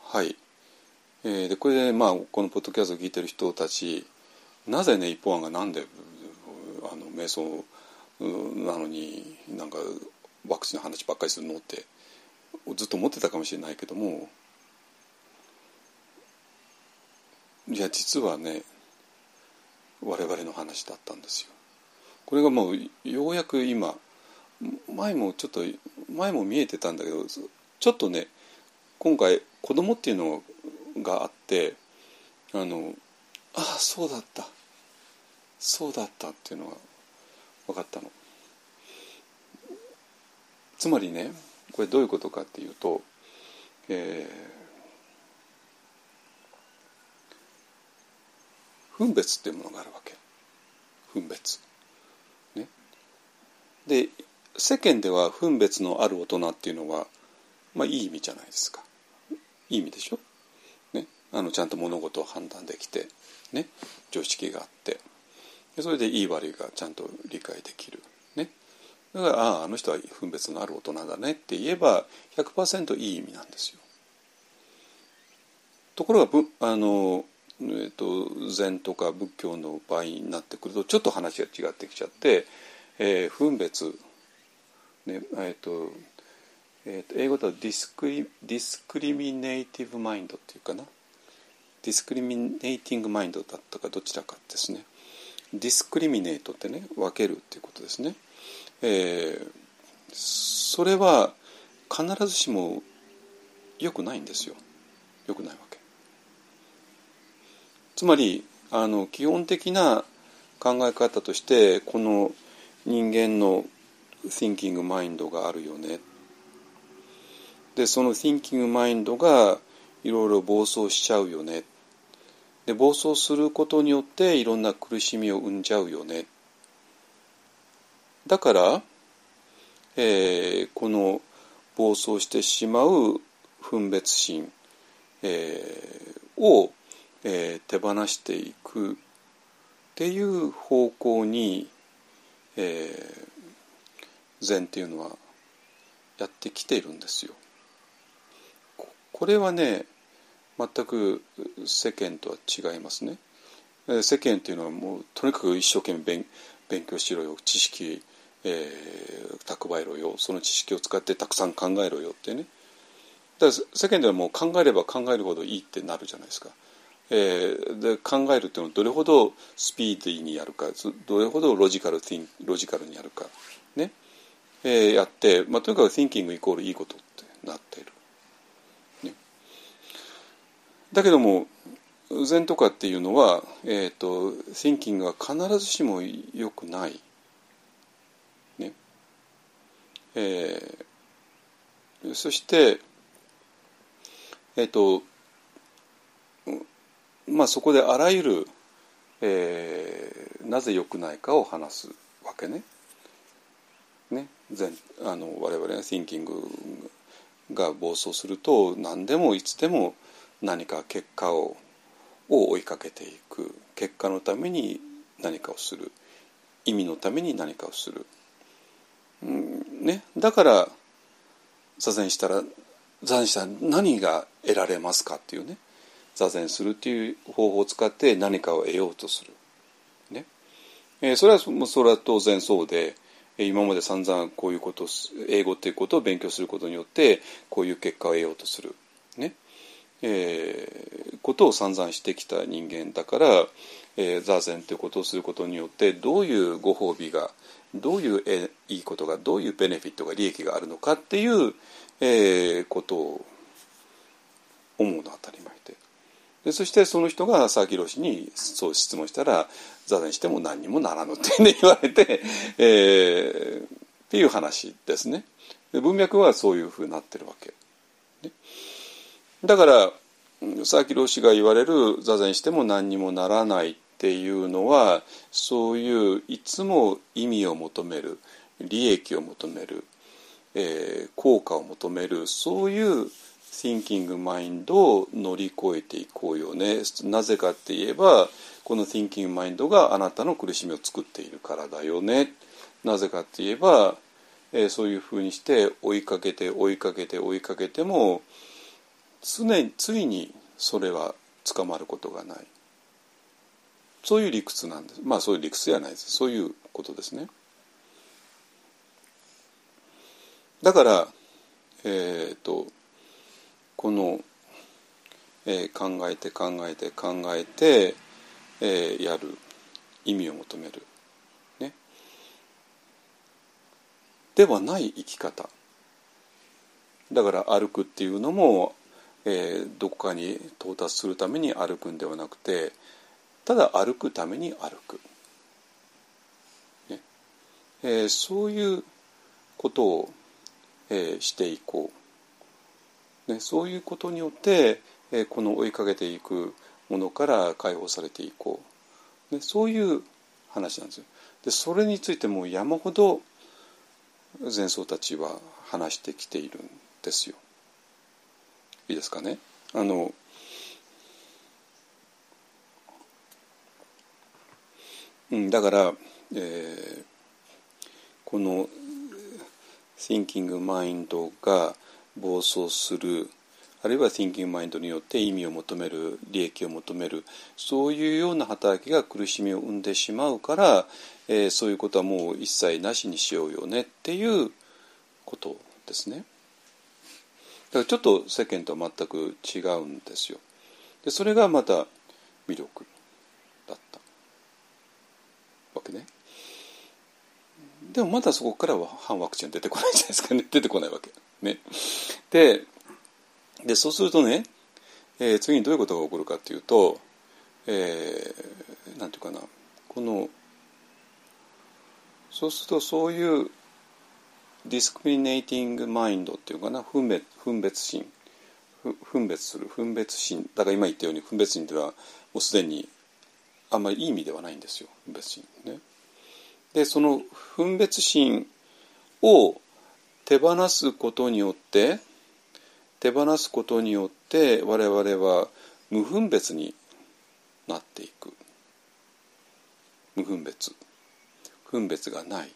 はい。えー、でこれでまあこのポッドキャストを聞いてる人たちなぜね一方案がなんであの瞑想なのになんかワクチンの話ばっかりするのってずっと思ってたかもしれないけどもいや実はね我々の話だったんですよ。これがもうようやく今前もちょっと前も見えてたんだけどちょっとね今回子供っていうのがあってあのああそうだった。そうだったっていうのが分かったの。つまりねこれどういうことかっていうと、えー分別っていうものがあるわけ。分別。ね、で世間では分別のある大人っていうのは、まあ、いい意味じゃないですか。いい意味でしょ、あのちゃんと物事を判断できて、ね、常識があってそれでいい悪いがちゃんと理解できる。ね、だからあああの人は分別のある大人だねって言えば100%いい意味なんですよ。ところがあのえーと、禅とか仏教の場合になってくるとちょっと話が違ってきちゃって、えー、分別、ねえーとえーと、英語だと discri discriminative mind っていうかな discriminating mind だったかどちらかですね。 discriminate ってね分けるっていうことですね、えー、それは必ずしも良くないんですよ。良くないわけ。つまりあの基本的な考え方としてこの人間の thinking マインドがあるよね。でその thinking マインドがいろいろ暴走しちゃうよねで暴走することによっていろんな苦しみを生んじゃうよねだから、えー、この暴走してしまう分別心、えー、をえー、手放していくっていう方向に、えー、禅っていうのはやってきているんですよ。これはね全く世間とは違いますね。世間っていうのはもうとにかく一生懸命勉勉強しろよ知識、えー、蓄えろよその知識を使ってたくさん考えろよってねだから世間ではもう考えれば考えるほどいいってなるじゃないですか。えー、で考えるっていうのはどれほどスピーディーにやるかどれほどロジカルロジカルにやるかね、えー、やって、まあ、とにかく thinking イコールいいことってなっている。だけども禅とかっていうのは、えーと、thinking が必ずしも良くない。ねえー、そして、えっ、ー、とまあそこであらゆる、えー、なぜ良くないかを話すわけね。ね全あの我々が thinking が暴走すると何でもいつでも何か結果をを追いかけていく。結果のために何かをする。意味のために何かをする、うんね、だから座禅したら座禅したら何が得られますかっていうね。座禅するっていう方法を使って何かを得ようとする。ね。えー、それはそれは当然そうで今まで散々こういうこと英語っていうことを勉強することによってこういう結果を得ようとする。ね。えー、ことを散々してきた人間だから、えー、座禅ということをすることによってどういうご褒美がどういうえいいことがどういうベネフィットが利益があるのかっていう、えー、ことを思うのが当たり前ででそしてその人が佐々木氏にそう質問したら座禅しても何にもならぬって、ね、言われて、えー、っていう話ですね。文脈はそういうふうになってるわけ。ねだから佐々木氏が言われる座禅しても何にもならないっていうのはそういういつも意味を求める利益を求める、えー、効果を求めるそういう thinking マインドを乗り越えていこうよね。なぜかって言えばこの thinking マインドがあなたの苦しみを作っているからだよね。なぜかって言えば、えー、そういうふうにして追いかけて追いかけて追いかけても常についにそれは捕まることがない。そういう理屈なんです。まあそういう理屈じゃないです。そういうことですね。だからえっ、ー、とこの、えー、考えて考えて考えて、えー、やる意味を求める。ね。ではない生き方。だから歩くっていうのもえー、どこかに到達するために歩くんではなくてただ歩くために歩く、ねえー、そういうことを、えー、していこう、ね、そういうことによって、えー、この追いかけていくものから解放されていこう、ね、そういう話なんですよ。でそれについても山ほど前奏たちは話してきているんですよ。いいですかねあのうん、だから、えー、この Thinking Mind が暴走するあるいは Thinking Mind によって意味を求める利益を求めるそういうような働きが苦しみを生んでしまうから、えー、そういうことはもう一切なしにしようよねっていうことですね。だからちょっと世間とは全く違うんですよ。でそれがまた魅力だったわけね。でもまだそこからは反ワクチン出てこないじゃないですかね 出てこないわけ。ね、ででそうするとね、えー、次にどういうことが起こるかっていうと、えー、なんていうかなこのそうするとそういうディスクリネーティングマインドっていうかな？分別分別心。分別する。分別心。だから今言ったように分別心というのはもうすでにあんまりいい意味ではないんですよ。分別心ね。でその分別心を手放すことによって手放すことによって我々は無分別になっていく。無分別分別がない。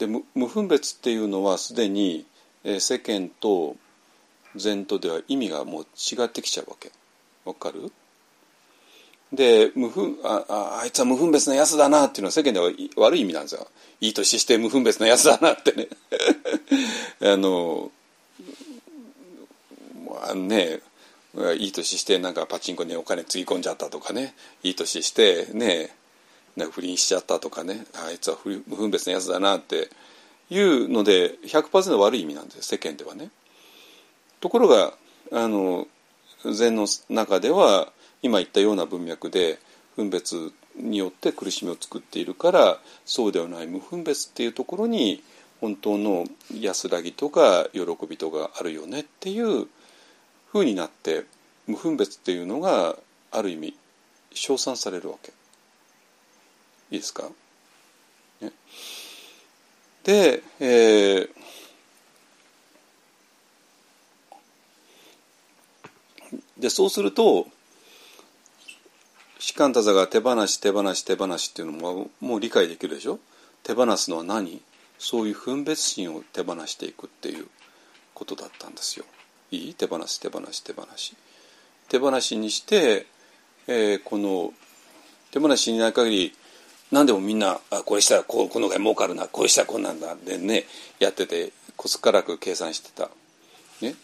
で無分別っていうのはすでに世間と禅とでは意味がもう違ってきちゃうわけ。わかる？で無分ああいつは無分別なやつだなっていうのは世間では悪い意味なんですよ。いい年して無分別なやつだなってね。あのあのねいい年してなんかパチンコにお金つぎ込んじゃったとかね。いい年してねね不倫しちゃったとかねあいつは無分別なやつだなっていうので100%悪い意味なんです世間ではね。ところがあの禅の中では今言ったような文脈で分別によって苦しみを作っているからそうではない無分別っていうところに本当の安らぎとか喜びとかあるよねっていうふうになって無分別っていうのがある意味称賛されるわけいいですか、ね、で、えー、でそうすると士官多座が手放し手放し手放しっていうのももう理解できるでしょ？手放すのは何？そういう分別心を手放していくっていうことだったんですよ。いい？手放し手放し手放し。手放しにして、えー、この手放しにない限り何でもみんなあこれしたらこうこのぐらい儲かるなこれしたらこんなんだでねやっててこすからく計算してた。ね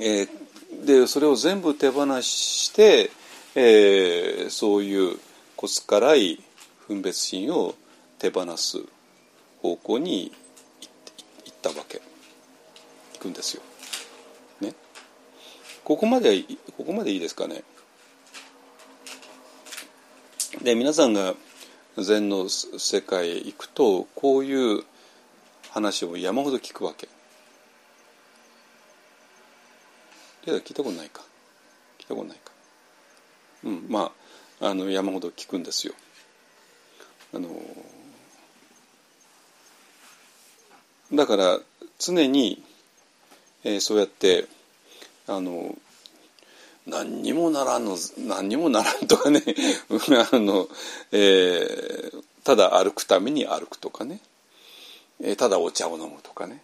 えー、でそれを全部手放して、えー、そういうこすからい分別心を手放す方向に行ったわけ行くんですよ。ね。ここまでここまでいいですかね。で皆さんが禅の世界へ行くとこういう話を山ほど聞くわけ。いや聞いたことないか聞いたことないか。うんまああの山ほど聞くんですよ。あのだから常に、えー、そうやってあの何にもならんの何にもならんとかね。あの、えー、ただ歩くために歩くとかね、えー、ただお茶を飲むとかね。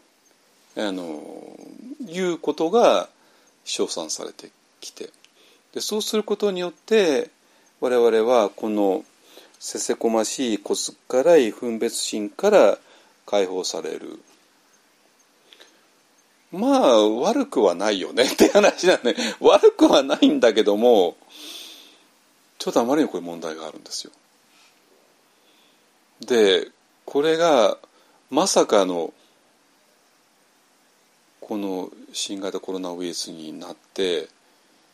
あのいうことが称賛されてきて。でそうすることによって我々はこのせせこましいこすっからい分別心から解放される。まあ悪くはないよねって話だね 悪くはないんだけどもちょっとあまりにこういう問題があるんですよ。でこれがまさかのこの新型コロナウイルスになって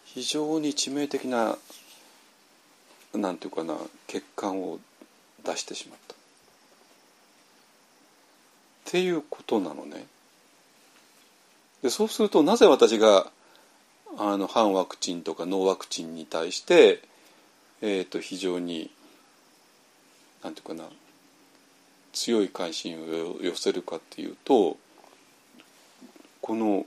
非常に致命的ななんていうかな欠陥を出してしまったっていうことなのね。でそうするとなぜ私があの反ワクチンとかノーワクチンに対して、えー、と非常になんていうかな強い関心を寄せるかっていうとこの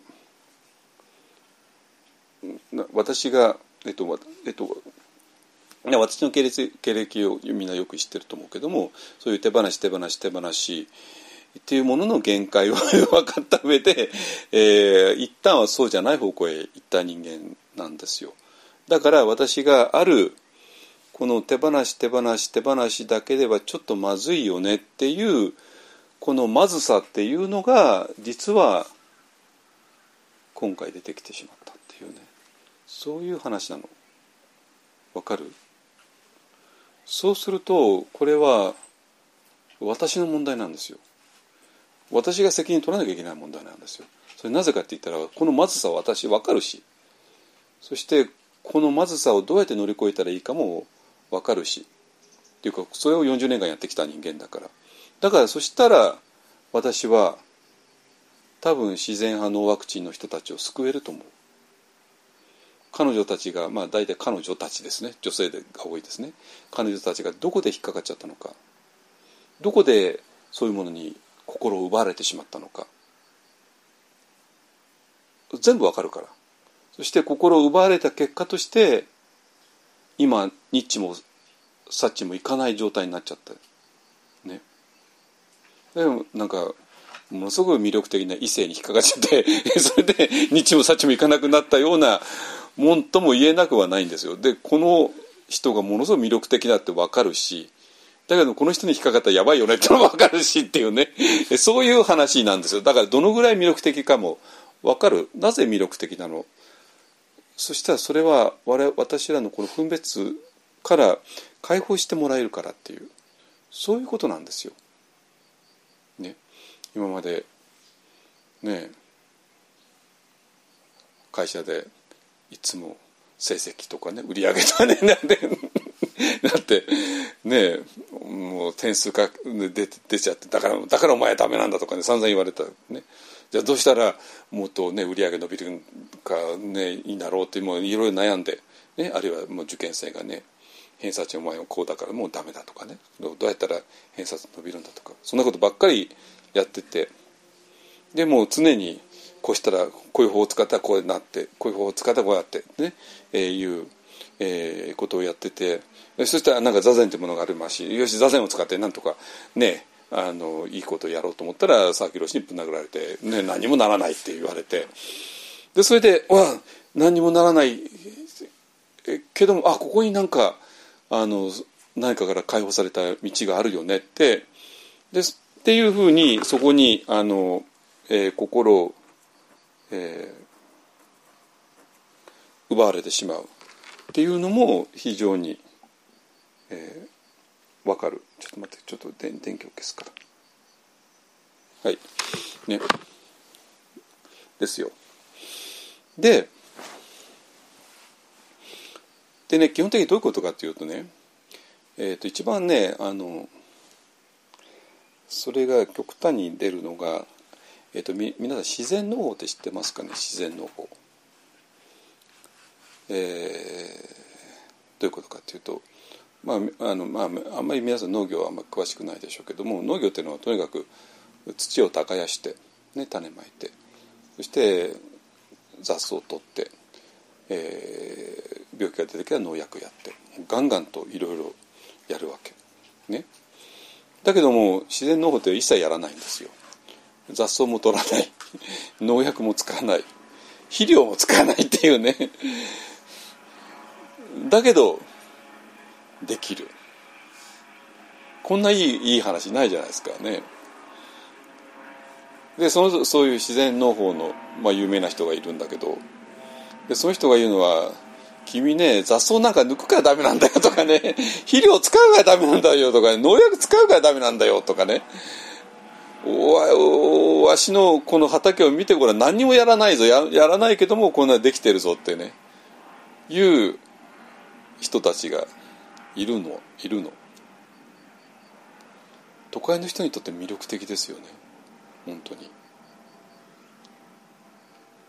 私がえっとえっと私の経歴経歴をみんなよく知ってると思うけどもそういう手放し手放し手放しっていうものの限界を 分かった上で、えー、一旦はそうじゃない方向へ行った人間なんですよ。だから私があるこの手放し手放し手放しだけではちょっとまずいよねっていうこのまずさっていうのが実は今回出てきてしまったっていうねそういう話なの。わかる？そうするとこれは私の問題なんですよ。私が責任取らなきゃいけない問題なんですよ。それなぜかって言ったらこのまずさは私分かるし。そしてこのまずさをどうやって乗り越えたらいいかも分かるし。っていうかそれを40年間やってきた人間だから。だからそしたら私は多分自然派のワクチンの人たちを救えると思う。彼女たちがまあ大体彼女たちですね。女性が多いですね。彼女たちがどこで引っかかっちゃったのか。どこでそういうものに心を奪われてしまったのか。全部わかるから。そして心を奪われた結果として今ニッチもサッチもいかない状態になっちゃった。ね。でもなんかものすごく魅力的な異性に引っかかっちゃって それでニッチもサッチもいかなくなったようなもんとも言えなくはないんですよ。でこの人がものすごく魅力的だってわかるしだけどこの人に引っかかったらやばいよねってのも分かるしっていうね。そういう話なんですよ。だからどのぐらい魅力的かも分かる。なぜ魅力的なの？そしたらそれは我私らのこの分別から解放してもらえるからっていう。そういうことなんですよ。ね、今までね会社でいつも成績とかね売り上げとかねなんで。だってねもう点数が出出ちゃってだからだからお前はダメなんだとかね散々言われたね。じゃあどうしたらもっとね売り上げ伸びるかねいいんだろうってもういろいろ悩んで、ね、あるいはもう受験生がね偏差値お前はこうだからもうダメだとかね。どうやったら偏差値伸びるんだとか。そんなことばっかりやってて。でもう常にこうしたらこういう方法を使ったらこうなってこういう方法を使ったらこうやってね、えー、いう、えー、ことをやっててそしたらなんか座禅ってものがありましよし座禅を使ってなんとかねあのいいことをやろうと思ったら佐々木宏にぶん殴られて、ね、何もならないって言われてでそれで「わ何にもならないけどもあここになんかあの何かから解放された道があるよね」ってでっていうふうにそこにあの、えー、心をえー、奪われてしまう。っていうのも非常に、えー、分かる。ちょっと待ってちょっと電電気を消すから。はい。ね。ですよ。ででね基本的にどういうことかっていうとね、えー、と一番ねあのそれが極端に出るのがえーと、み皆さん自然農法って知ってますかね？自然農法。えー、どういうことかっていうと、まああのまあ、あんまり皆さん農業はあんまり詳しくないでしょうけども農業っていうのはとにかく土を耕して、ね、種まいてそして雑草を取って、えー、病気が出てきたら農薬やってガンガンといろいろやるわけ。ね、だけども自然農法って一切やらないんですよ。雑草も取らない農薬も使わない肥料も使わないっていうねだけどできる。こんないいいい話ないじゃないですかね。でそのそういう自然農法の、まあ、有名な人がいるんだけど。でその人が言うのは「君ね雑草なんか抜くからダメなんだよ」とかね「肥料使うからダメなんだよ」とか、ね「農薬使うからダメなんだよ」とかね。わわしのこの畑を見てごらん。何にもやらないぞ。ややらないけどもこんなできてるぞってね。いう人たちがいるのいるの。都会の人にとって魅力的ですよね。本当に。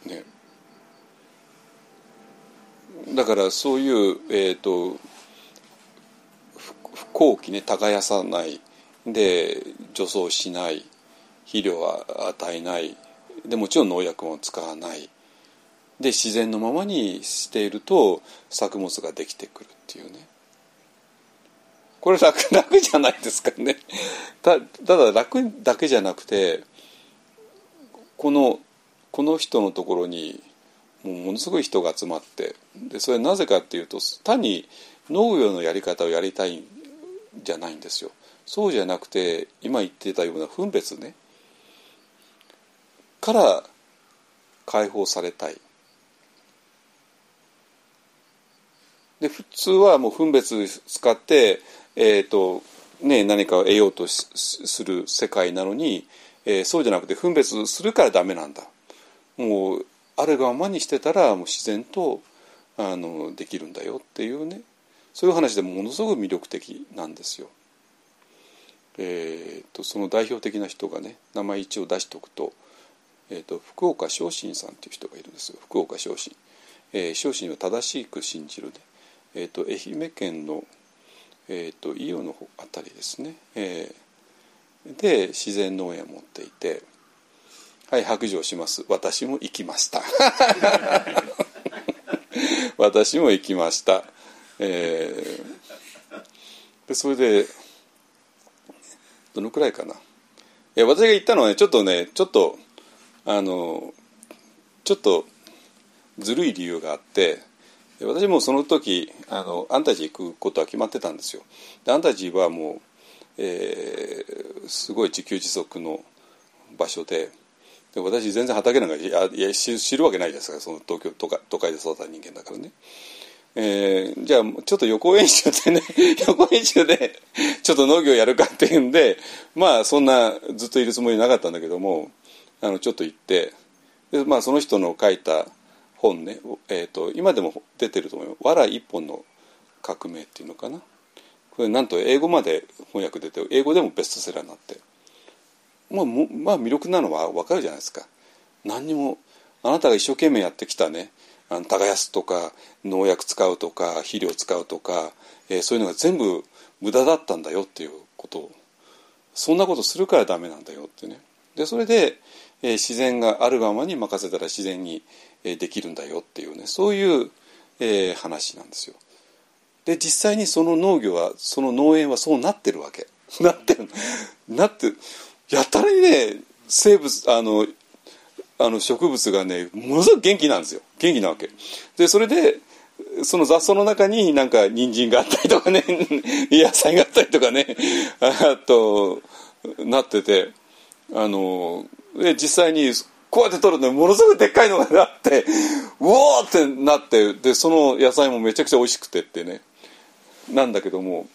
ね。だからそういうえっ、ー、と不幸期ね耕さない。で除草しない。肥料は与えない。でもちろん農薬も使わない。で自然のままにしていると作物ができてくるっていうね。これ楽楽じゃないですかね。たただ楽だけじゃなくてこのこの人のところにもうものすごい人が集まってでそれなぜかっていうと単に農業のやり方をやりたいんじゃないんですよ。そうじゃなくて今言ってたような分別ね。から解放されたい。で普通はもう分別使って、えーとね、何かを得ようとする世界なのに、えー、そうじゃなくて分別するからダメなんだ。もうあるがままにしてたらもう自然とあのできるんだよっていうね。そういう話でものすごく魅力的なんですよ。えーと、その代表的な人がね名前一応出しておくとえーと、福岡昇進さんという人がいるんですよ。福岡昇進、えー、昇進を正しく信じるで、えーと、愛媛県の、えーと、伊予のあたりですね、えー、で自然農園を持っていてはい白状します。私も行きました。私も行きました、えー、でそれでどのくらいかな。私が行ったのはねちょっとねちょっとあのちょっとずるい理由があって私もその時あのアンタジー行くことは決まってたんですよ。でアンタジーはもう、えー、すごい自給自足の場所でで私全然畑なんかいやいや知るわけないじゃないですかその東京都会都会で育った人間だからね。えー、じゃあちょっと予行演習でね 予行演習でちょっと農業やるかっていうんでまあそんなずっといるつもりなかったんだけどもあのちょっと行ってで、まあ、その人の書いた本ね、えーと、今でも出てると思います「わら一本の革命」っていうのかな。これなんと英語まで翻訳出て英語でもベストセラーになって。まあ、まあ、魅力なのは分かるじゃないですか。何にもあなたが一生懸命やってきたねあの耕すとか農薬使うとか肥料使うとか、えー、そういうのが全部無駄だったんだよっていうこと。をそんなことするからダメなんだよってね。でそれで、え、自然があるがままに任せたら自然に、え、できるんだよっていうねそういう、え、話なんですよ。で実際にその農業はその農園はそうなってるわけ。なってる。なってやたらにね生物あのあの植物がねものすごく元気なんですよ。元気なわけ。でそれでその雑草の中になんか人参があったりとかね 野菜があったりとかねあとなっててあので実際にこうやって取るとものすごくでっかいのがあってうおーってなってでその野菜もめちゃくちゃ美味しくてってねなんだけども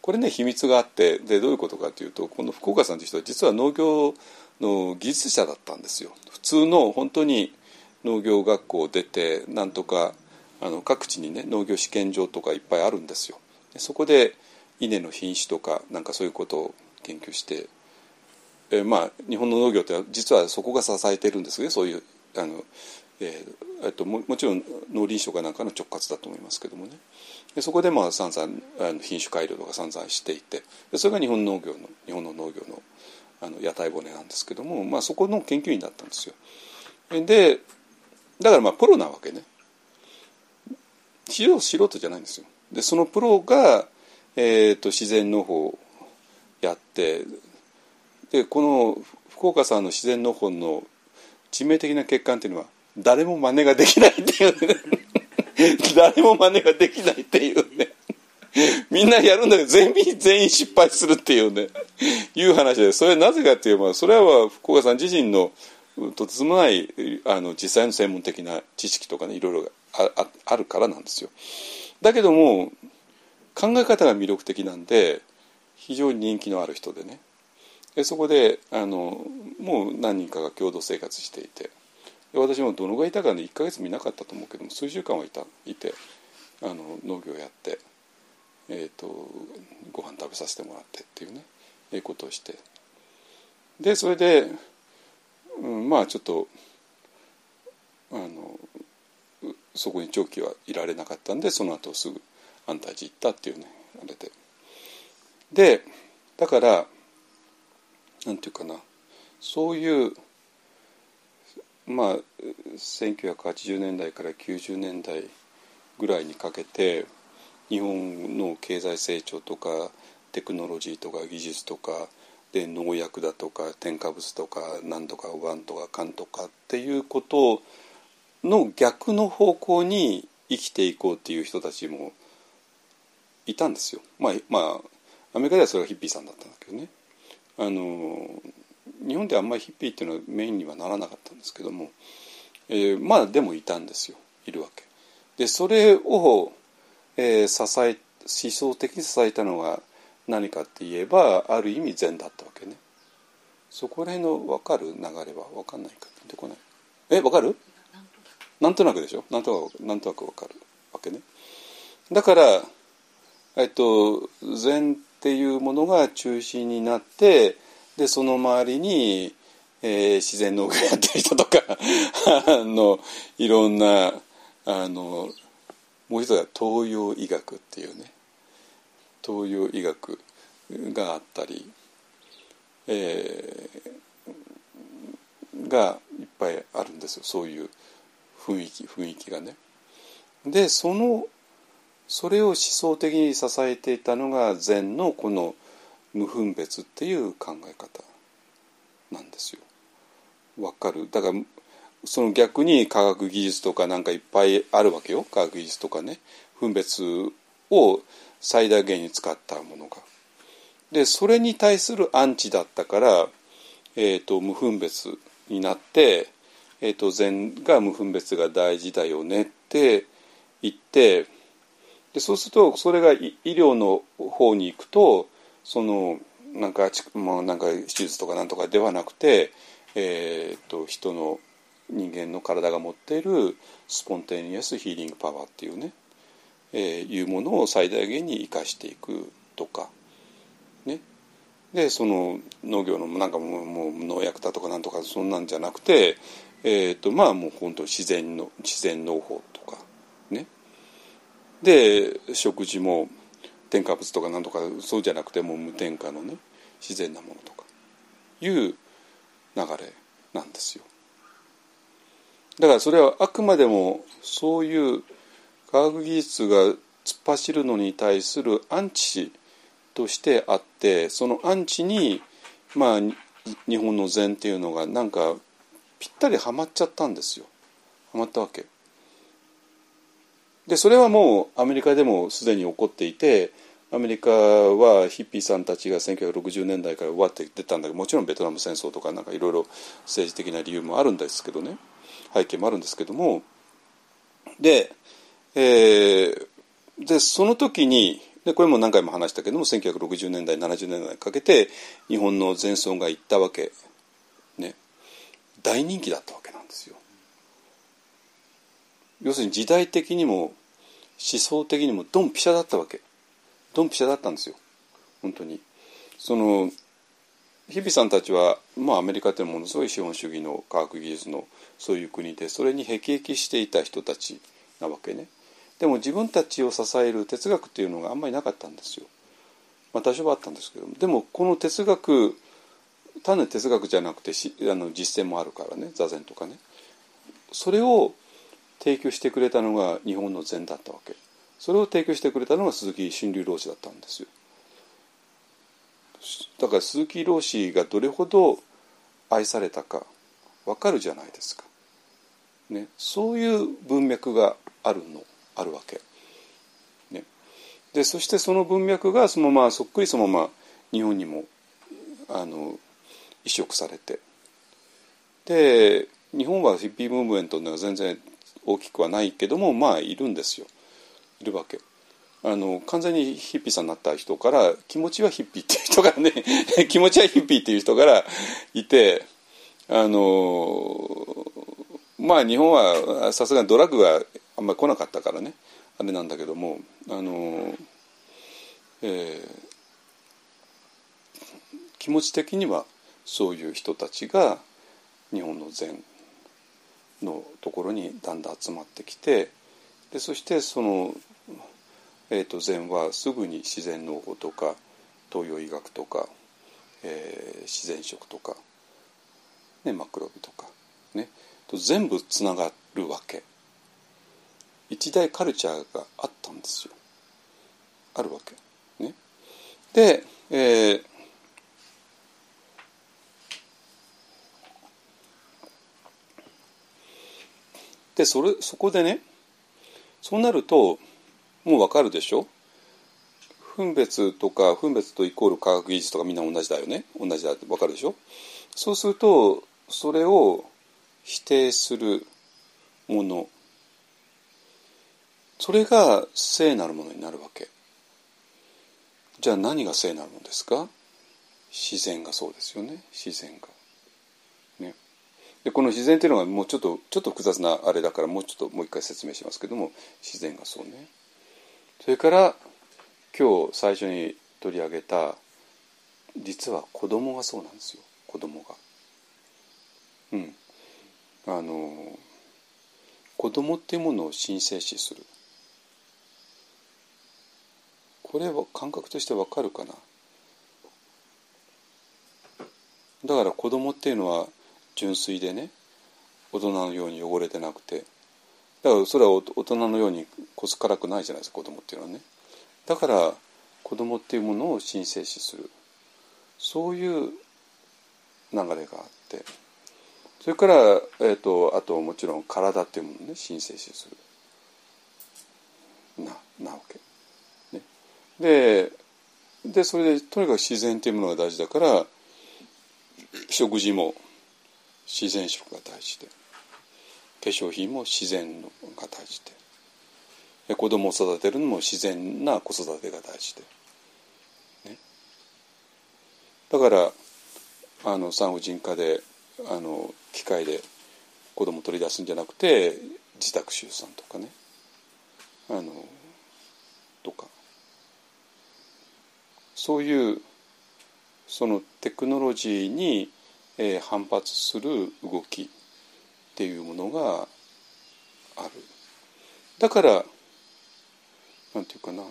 これね秘密があってでどういうことかというとこの福岡さんという人は実は農業の技術者だったんですよ。普通の本当に農業学校を出てなんとかあの各地にね農業試験場とかいっぱいあるんですよ。そこで稲の品種とかなんかそういうことを研究してえー、まあ日本の農業って実はそこが支えてるんですねそういうあの、えー、えっとももちろん農林省かなんかの直轄だと思いますけどもねでそこでまあ散々あの品種改良とか散々していてでそれが日本農業の日本の農業のあの屋台骨なんですけども、まあ、そこの研究員だったんですよ。でだからまあプロなわけね素人じゃないんですよ。でそのプロが、えーと、と自然農法をやってでこの福岡さんの自然農法の致命的な欠陥っていうのは誰も真似ができないっていうね。誰も真似ができないっていうねみんなやるんだけど全員全員失敗するっていうね いう話でそれはなぜかっていうとそれは福岡さん自身のとてつもないあの実際の専門的な知識とかねいろいろああるからなんですよ。だけども考え方が魅力的なんで非常に人気のある人でね。でそこであのもう何人かが共同生活していて私もどのぐらいいたかね1か月見なかったと思うけども数週間はいたいてあの農業やって、えーと、ご飯食べさせてもらってっていうねええことをしてでそれで、うん、まあちょっとあのそこに長期はいられなかったんでその後すぐ安泰寺行ったっていうねあれで。でだからなんていうかなそういうまあ1980年代から90年代ぐらいにかけて日本の経済成長とかテクノロジーとか技術とかで農薬だとか添加物とか何とかワンとかカンとかっていうことの逆の方向に生きていこうっていう人たちもいたんですよ。まあまあアメリカではそれがヒッピーさんだったんだけどね。あの日本ではあんまりヒッピーっていうのはメインにはならなかったんですけども、えー、まあでもいたんですよいるわけ。でそれを、えー、支え思想的に支えたのが何かって言えばある意味禅だったわけね。そこら辺の分かる流れは分かんないか出てこない。え分かる？なんとなくでしょ？なんとなくなんとなく分かるわけね。だからえっと禅っていうものが中心になってでその周りに、えー、自然農業やってる人とか あのいろんなあのもう一つは東洋医学っていうね東洋医学があったり、えー、がいっぱいあるんですよそういう雰囲気雰囲気がね。でそのそれを思想的に支えていたのが禅のこの無分別っていう考え方なんですよ。わかる？だからその逆に科学技術とかなんかいっぱいあるわけよ科学技術とかね分別を最大限に使ったものが。でそれに対するアンチだったから、えーと、無分別になって、えーと禅が無分別が大事だよねって言ってでそうするとそれが医療の方に行くとそのなんかもうなんか手術とかなんとかではなくて、えーと、人の人間の体が持っているスポンテニアスヒーリングパワーっていうね、えー、いうものを最大限に生かしていくとかね。でその農業のなんかもうもう農薬だとかなんとかそんなんじゃなくて、えーとまあもう本当自然の自然農法で食事も添加物とかなんとかそうじゃなくてもう無添加のね自然なものとかいう流れなんですよ。だからそれはあくまでもそういう科学技術が突っ走るのに対するアンチとしてあってそのアンチにまあ日本の禅っていうのがなんかぴったりはまっちゃったんですよはまったわけでそれはもうアメリカでもすでに起こっていてアメリカはヒッピーさんたちが1960年代からわって出たんだけどもちろんベトナム戦争とかなんかいろいろ政治的な理由もあるんですけどね。背景もあるんですけども。で,、えー、でその時にでこれも何回も話したけども1960年代70年代にかけて日本の前奏が行ったわけ。ね。大人気だったわけなんですよ。要するに時代的にも思想的にもドンピシャだったわけ。ドンピシャだったんですよ。本当に。その日比さんたちは、まあ、アメリカってものすごい資本主義の科学技術のそういう国でそれに辟易していた人たちなわけね。でも自分たちを支える哲学っていうのがあんまりなかったんですよ。まあ、多少はあったんですけどでもこの哲学単なる哲学じゃなくてあの実践もあるからね。座禅とかね。それを提供してくれたのが日本の禅だったわけ。それを提供してくれたのが鈴木春流老師だったんですよ。だから鈴木老師がどれほど愛されたかわかるじゃないですか、ね、そういう文脈があるのあるわけ。ね、でそしてその文脈がそのままそっくりそのまま日本にもあの移植されて。で日本はヒッピームーブメントの全然大きくはないけどもまあいるんですよいるわけ。あの完全にヒッピーさんになった人から気持ちはヒッピーっていう人からね気持ちはヒッピーっていう人からいてあのまあ日本はさすがにドラッグがあんまり来なかったからねあれなんだけどもあの、えー、気持ち的にはそういう人たちが日本の禅のところにだんだん集まってきてでそしてその、えーと、禅はすぐに自然農法とか東洋医学とか、えー、自然食とか、ね、マクロビとかね。と全部つながるわけ。一大カルチャーがあったんですよ。あるわけ。ね。で、えー、でそれそこでねそうなるともうわかるでしょ？分別とか分別とイコール科学技術とかみんな同じだよね。同じだってわかるでしょ？そうするとそれを否定するもの。それが聖なるものになるわけ。じゃあ何が聖なるものですか？自然がそうですよね。自然が。でこの自然っていうのがもうちょっとちょっと複雑なあれだからもうちょっともう一回説明しますけども自然がそうね。それから今日最初に取り上げた実は子供がそうなんですよ子供が。うん。あの子供っていうものを神聖視する。これは感覚としてわかるかなだから子供っていうのは純粋でね大人のように汚れてなくて。だからそれは大人のようにこすからくないじゃないですか子供っていうのはね。だから子供っていうものを神聖視する。そういう流れがあって。それから、えーと、あともちろん体っていうものをね神聖視する。ななわけ。ででそれでとにかく自然というものが大事だから食事も自然食が大事で。化粧品も自然のが大事で。子供を育てるのも自然な子育てが大事で、ね、だからあの産婦人科であの機械で子供取り出すんじゃなくて自宅出産とかね。あのとか。そういうそのテクノロジーに、えー、反発する動きっていうものがあるだからなんていうかな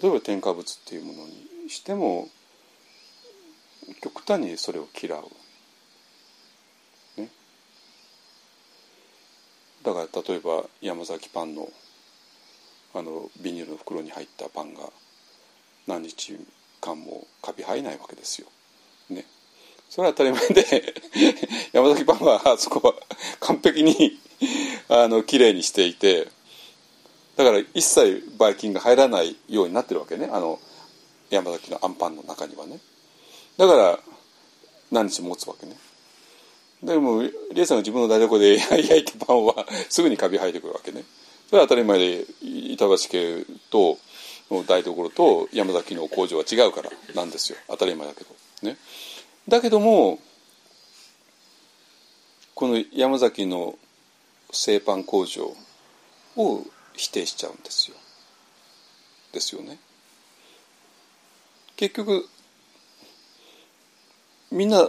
例えば添加物っていうものにしても極端にそれを嫌う。ね、だから例えば山崎パンのあのビニールの袋に入ったパンが何日間もカビ生えないわけですよ。ね。それは当たり前で 山崎パンはあそこは完璧にあの綺麗にしていてだから一切ばい菌が入らないようになってるわけね。あの山崎のあんパンの中にはね。だから何日も持つわけね。でもリエさんが自分の台所で焼 いたパンはすぐにカビ生えてくるわけね。それは当たり前で板橋家と台所と山崎の工場は違うからなんですよ。当たり前だけど。ね。だけどもこの山崎の製パン工場を否定しちゃうんですよ。ですよね。結局みんな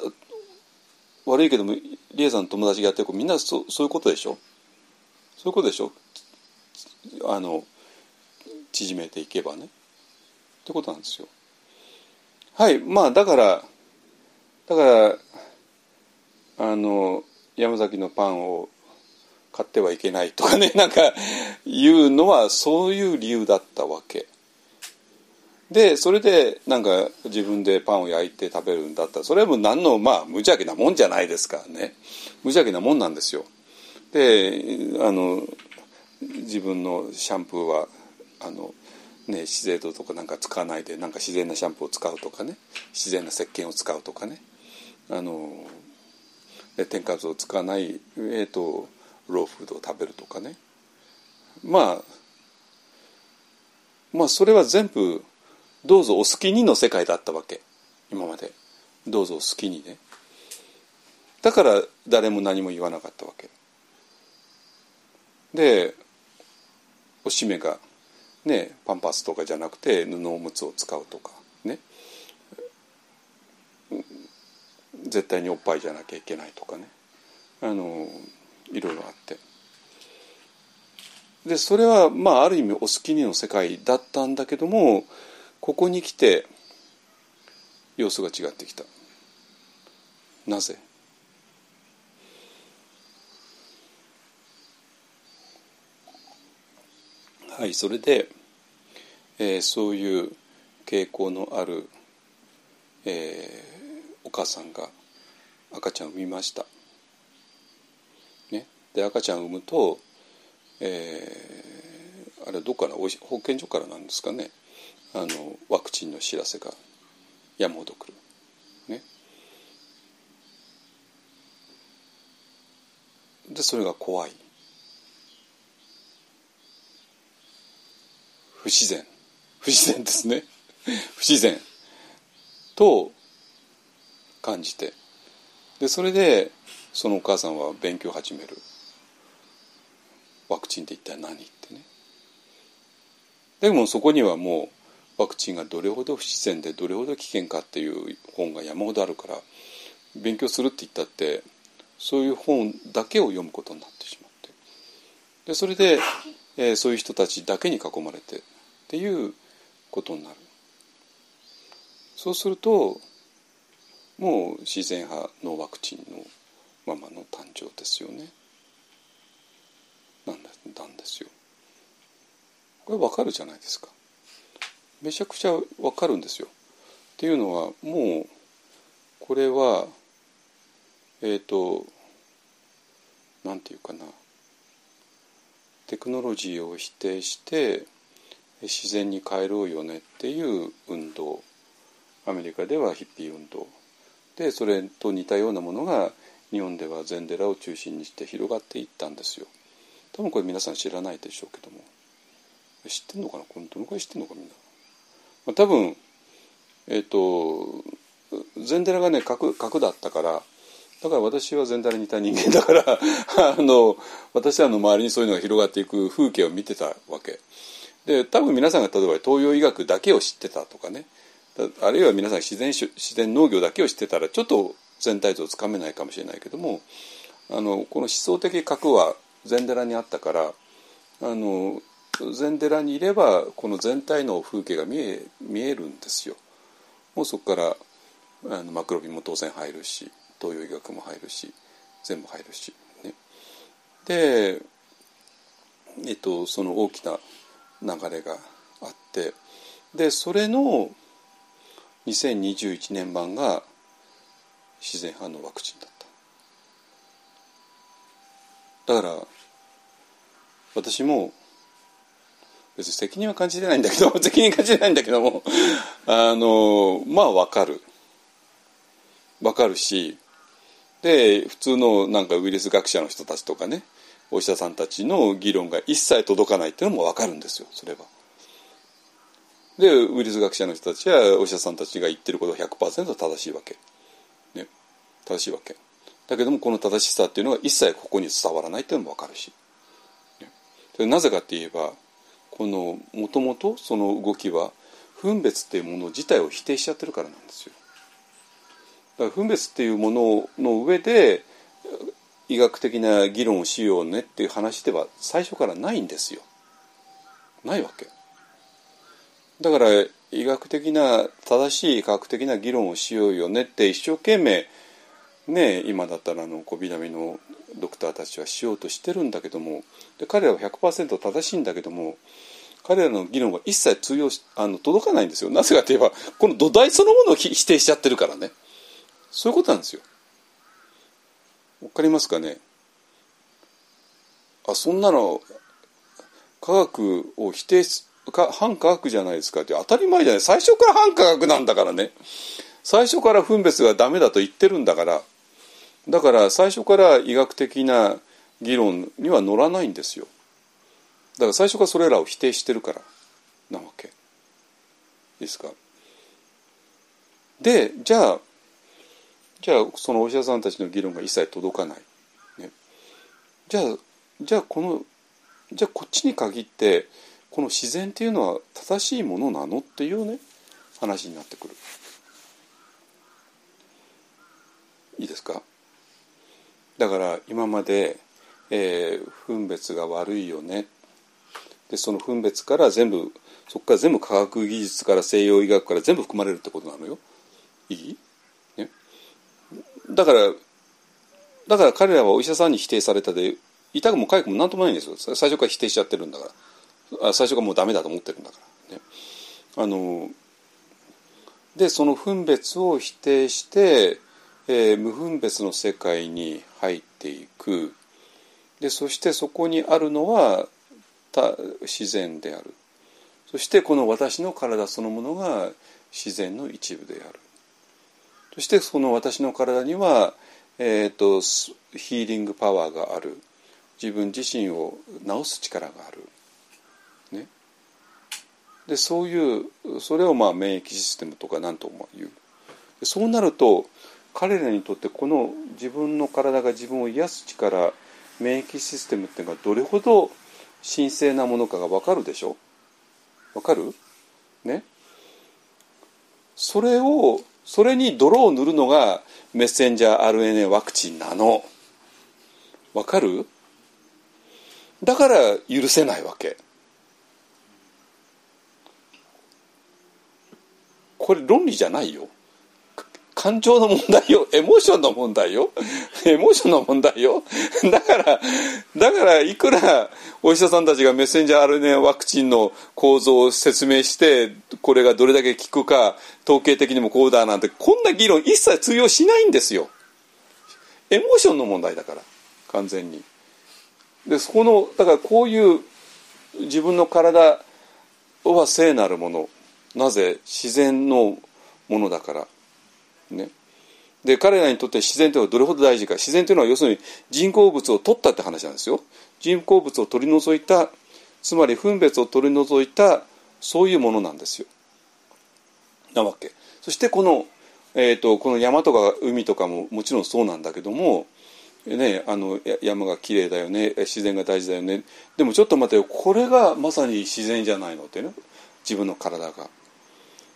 悪いけどもリエさんの友達がやってる子みんなそそういうことでしょ？そういうことでしょ？あの縮めていけばね。ってことなんですよ。はいまあだからだからあの山崎のパンを買ってはいけないとかね なんか言うのはそういう理由だったわけ。でそれでなんか自分でパンを焼いて食べるんだった。らそれはもう何のまあ無邪気なもんじゃないですからね。無邪気なもんなんですよ。であの自分のシャンプーはあのね資生堂とかなんか使わないでなんか自然なシャンプーを使うとかね。自然な石鹸を使うとかね。あの添加物を使わない、えーと、ローフードを食べるとかね。まあまあそれは全部どうぞお好きにの世界だったわけ。今まで。どうぞお好きにね。だから誰も何も言わなかったわけ。でおしめがねパンパスとかじゃなくて布おむつを使うとかね絶対におっぱいじゃなきゃいけないとかね。あのいろいろあって。でそれはまあある意味お好きにの世界だったんだけどもここに来て様子が違ってきた。なぜ？はいそれで、えー、そういう傾向のある、えー、母さんが赤ちゃんを産みました。ね、で赤ちゃんを産むと、えー、あれどっから？保健所からなんですかね。あのワクチンの知らせが山ほど来る。ね、でそれが怖い。不自然。不自然ですね。不自然。と感じて。でそれでそのお母さんは勉強を始める。ワクチンって一体何ってね。でもそこにはもうワクチンがどれほど不自然でどれほど危険かっていう本が山ほどあるから勉強するって言ったってそういう本だけを読むことになってしまって。でそれで、えー、そういう人たちだけに囲まれてっていうことになる。そうするともう自然派のワクチンのままの誕生ですよね。なんなんですよ。これわかるじゃないですか。めちゃくちゃわかるんですよ。っていうのはもうこれはえっ、ー、となんていうかな。テクノロジーを否定して自然に帰ろうよねっていう運動。アメリカではヒッピー運動。でそれと似たようなものが日本では禅寺を中心にして広がっていったんですよ。多分これ皆さん知らないでしょうけども。知ってんのかな？これどのくらい知ってんのかみんな。まあ多分えっ、ー、と禅寺がね角角だったからだから私は全体に似た人間だから あの私らの周りにそういうのが広がっていく風景を見てたわけ。で多分皆さんが例えば東洋医学だけを知ってたとかねあるいは皆さん自然自然農業だけを知ってたらちょっと全体像つかめないかもしれないけどもあのこの思想的核は禅寺にあったからあの禅寺にいればこの全体の風景が見え見えるんですよ。もうそこからあのマクロビも当然入るし東洋医学も入るし全部入るし、ね、で、えっと、その大きな流れがあってでそれの2021年版が自然反応ワクチンだっただから私も別に責任は感じてないんだけど 責任感じてないんだけどもあのまあ分かる分かるしで普通のなんかウイルス学者の人たちとかねお医者さんたちの議論が一切届かないっていうのも分かるんですよそれは。でウイルス学者の人たちやお医者さんたちが言ってることは100%正しいわけ、ね、正しいわけ。だけどもこの正しさっていうのが一切ここに伝わらないっていうのも分かるし、ね、なぜかって言えばこのもともとその動きは分別っていうもの自体を否定しちゃってるからなんですよ。だから分別っていうものの上で医学的な議論をしようねっていう話では最初からないんですよ。ないわけ。だから医学的な正しい科学的な議論をしようよねって一生懸命ね今だったらあの小南のドクターたちはしようとしてるんだけどもで彼らは100%正しいんだけども彼らの議論は一切通用しあの届かないんですよ。なぜかといえばこの土台そのものを否定しちゃってるからね。そういうことなんですよ。わかりますかね？あそんなの科学を否定すか反科学じゃないですかって当たり前じゃない。最初から反科学なんだからね。最初から分別がダメだと言ってるんだから。だから最初から医学的な議論には乗らないんですよ。だから最初からそれらを否定してるから。なわけ。いいですか？でじゃあじゃあそのお医者さんたちの議論が一切届かない、ね、じゃあじゃあこのじゃあこっちに限ってこの自然っていうのは正しいものなのっていうね話になってくる。いいですか？だから今まで、えー、分別が悪いよね。でその分別から全部そこから全部科学技術から西洋医学から全部含まれるってことなのよ。いい、ね、だからだから彼らはお医者さんに否定されたで痛くも痒くも何ともないんですよ。最初から否定しちゃってるんだから。最初からもうダメだと思ってるんだからね。あのでその分別を否定して、えー、無分別の世界に入っていく。でそしてそこにあるのは自然である。そしてこの私の体そのものが自然の一部である。そしてその私の体には、えーと、ヒーリングパワーがある。自分自身を治す力がある、でそういうそれをまあ免疫システムとか何とも言う。そうなると彼らにとってこの自分の体が自分を癒す力免疫システムっていうのがどれほど神聖なものかが分かるでしょ？分かる？ね？それをそれに泥を塗るのがメッセンジャー RNA ワクチンなの。分かる？だから許せないわけ。これ論理じゃないよ。感情の問題よ。エモーションの問題よ。エモーションの問題よ。だからだからいくらお医者さんたちがメッセンジャー RNA ワクチンの構造を説明してこれがどれだけ効くか統計的にもこうだなんてこんな議論一切通用しないんですよ。エモーションの問題だから完全に。でそこのだからこういう自分の体は聖なるもの。なぜ自然のものだからね、で彼らにとって自然というのはどれほど大事か。自然というのは要するに人工物を取ったって話なんですよ。人工物を取り除いたつまり分別を取り除いたそういうものなんですよ。なわけ。そしてこのえー、とこの山とか海とかももちろんそうなんだけども、ね、あの山が綺麗だよね自然が大事だよね。でもちょっと待てよ。これがまさに自然じゃないのってね。自分の体が。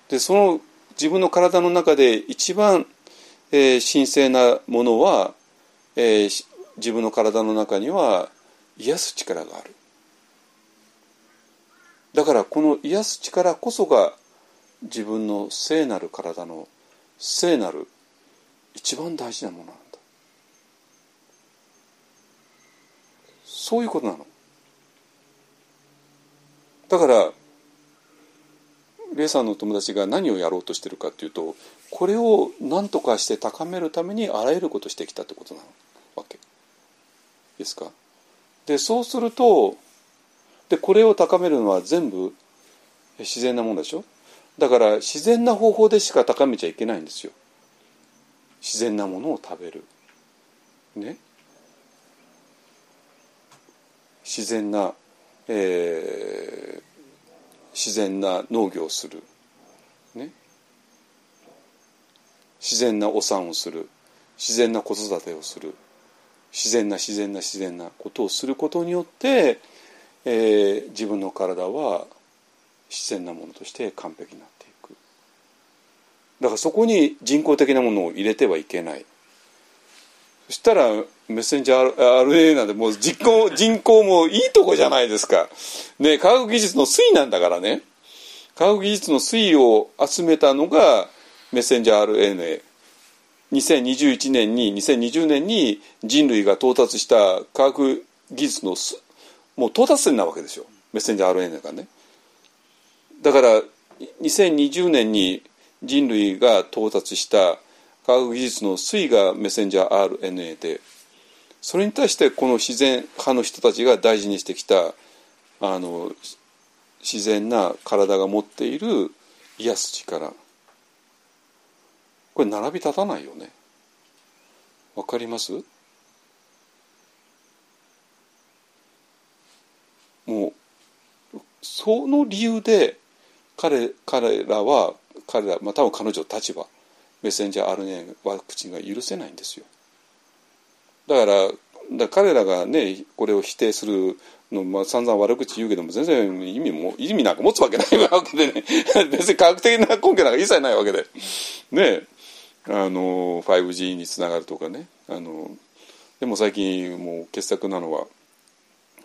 でその自分の体の中で一番、えー神聖なものは、えー自分の体の中には癒す力がある。だからこの癒す力こそが自分の聖なる体の聖なる一番大事なものなんだそういうことなのだからレイさんの友達が何をやろうとしてるかっていうとこれを何とかして高めるためにあらゆることしてきたってことなわけ。ですか？でそうするとでこれを高めるのは全部自然なものでしょ？だから自然な方法でしか高めちゃいけないんですよ。自然なものを食べる。ね？自然な、えー自然な農業をする、ね、自然なお産をする。自然な子育てをする。自然な自然な自然なことをすることによって、えー自分の体は自然なものとして完璧になっていく。だからそこに人工的なものを入れてはいけない。そしたらメッセンジャー RNA なんてもう実行人口もいいとこじゃないですか。ね科学技術の推移なんだからね科学技術の推移を集めたのがメッセンジャー RNA。2021年に2020年に人類が到達した科学技術のもう到達点なわけですよメッセンジャー RNA がね。だから2020年に人類が到達した科学技術の推移がメッセンジャー RNA でそれに対してこの自然派の人たちが大事にしてきたあの自然な体が持っている癒す力。これ並び立たないよね。わかります？もうその理由で彼彼らは彼ら、まあ、多分彼女の立場メッセンジャー RNA ワクチンが許せないんですよ。だからだ彼らがねこれを否定するの、まあ、散々悪口言うけども全然意味も意味なんか持つわけないわけでね。別に科学的な根拠なんか一切ないわけで。ね。あの 5G につながるとかね。あのでも最近もう傑作なのは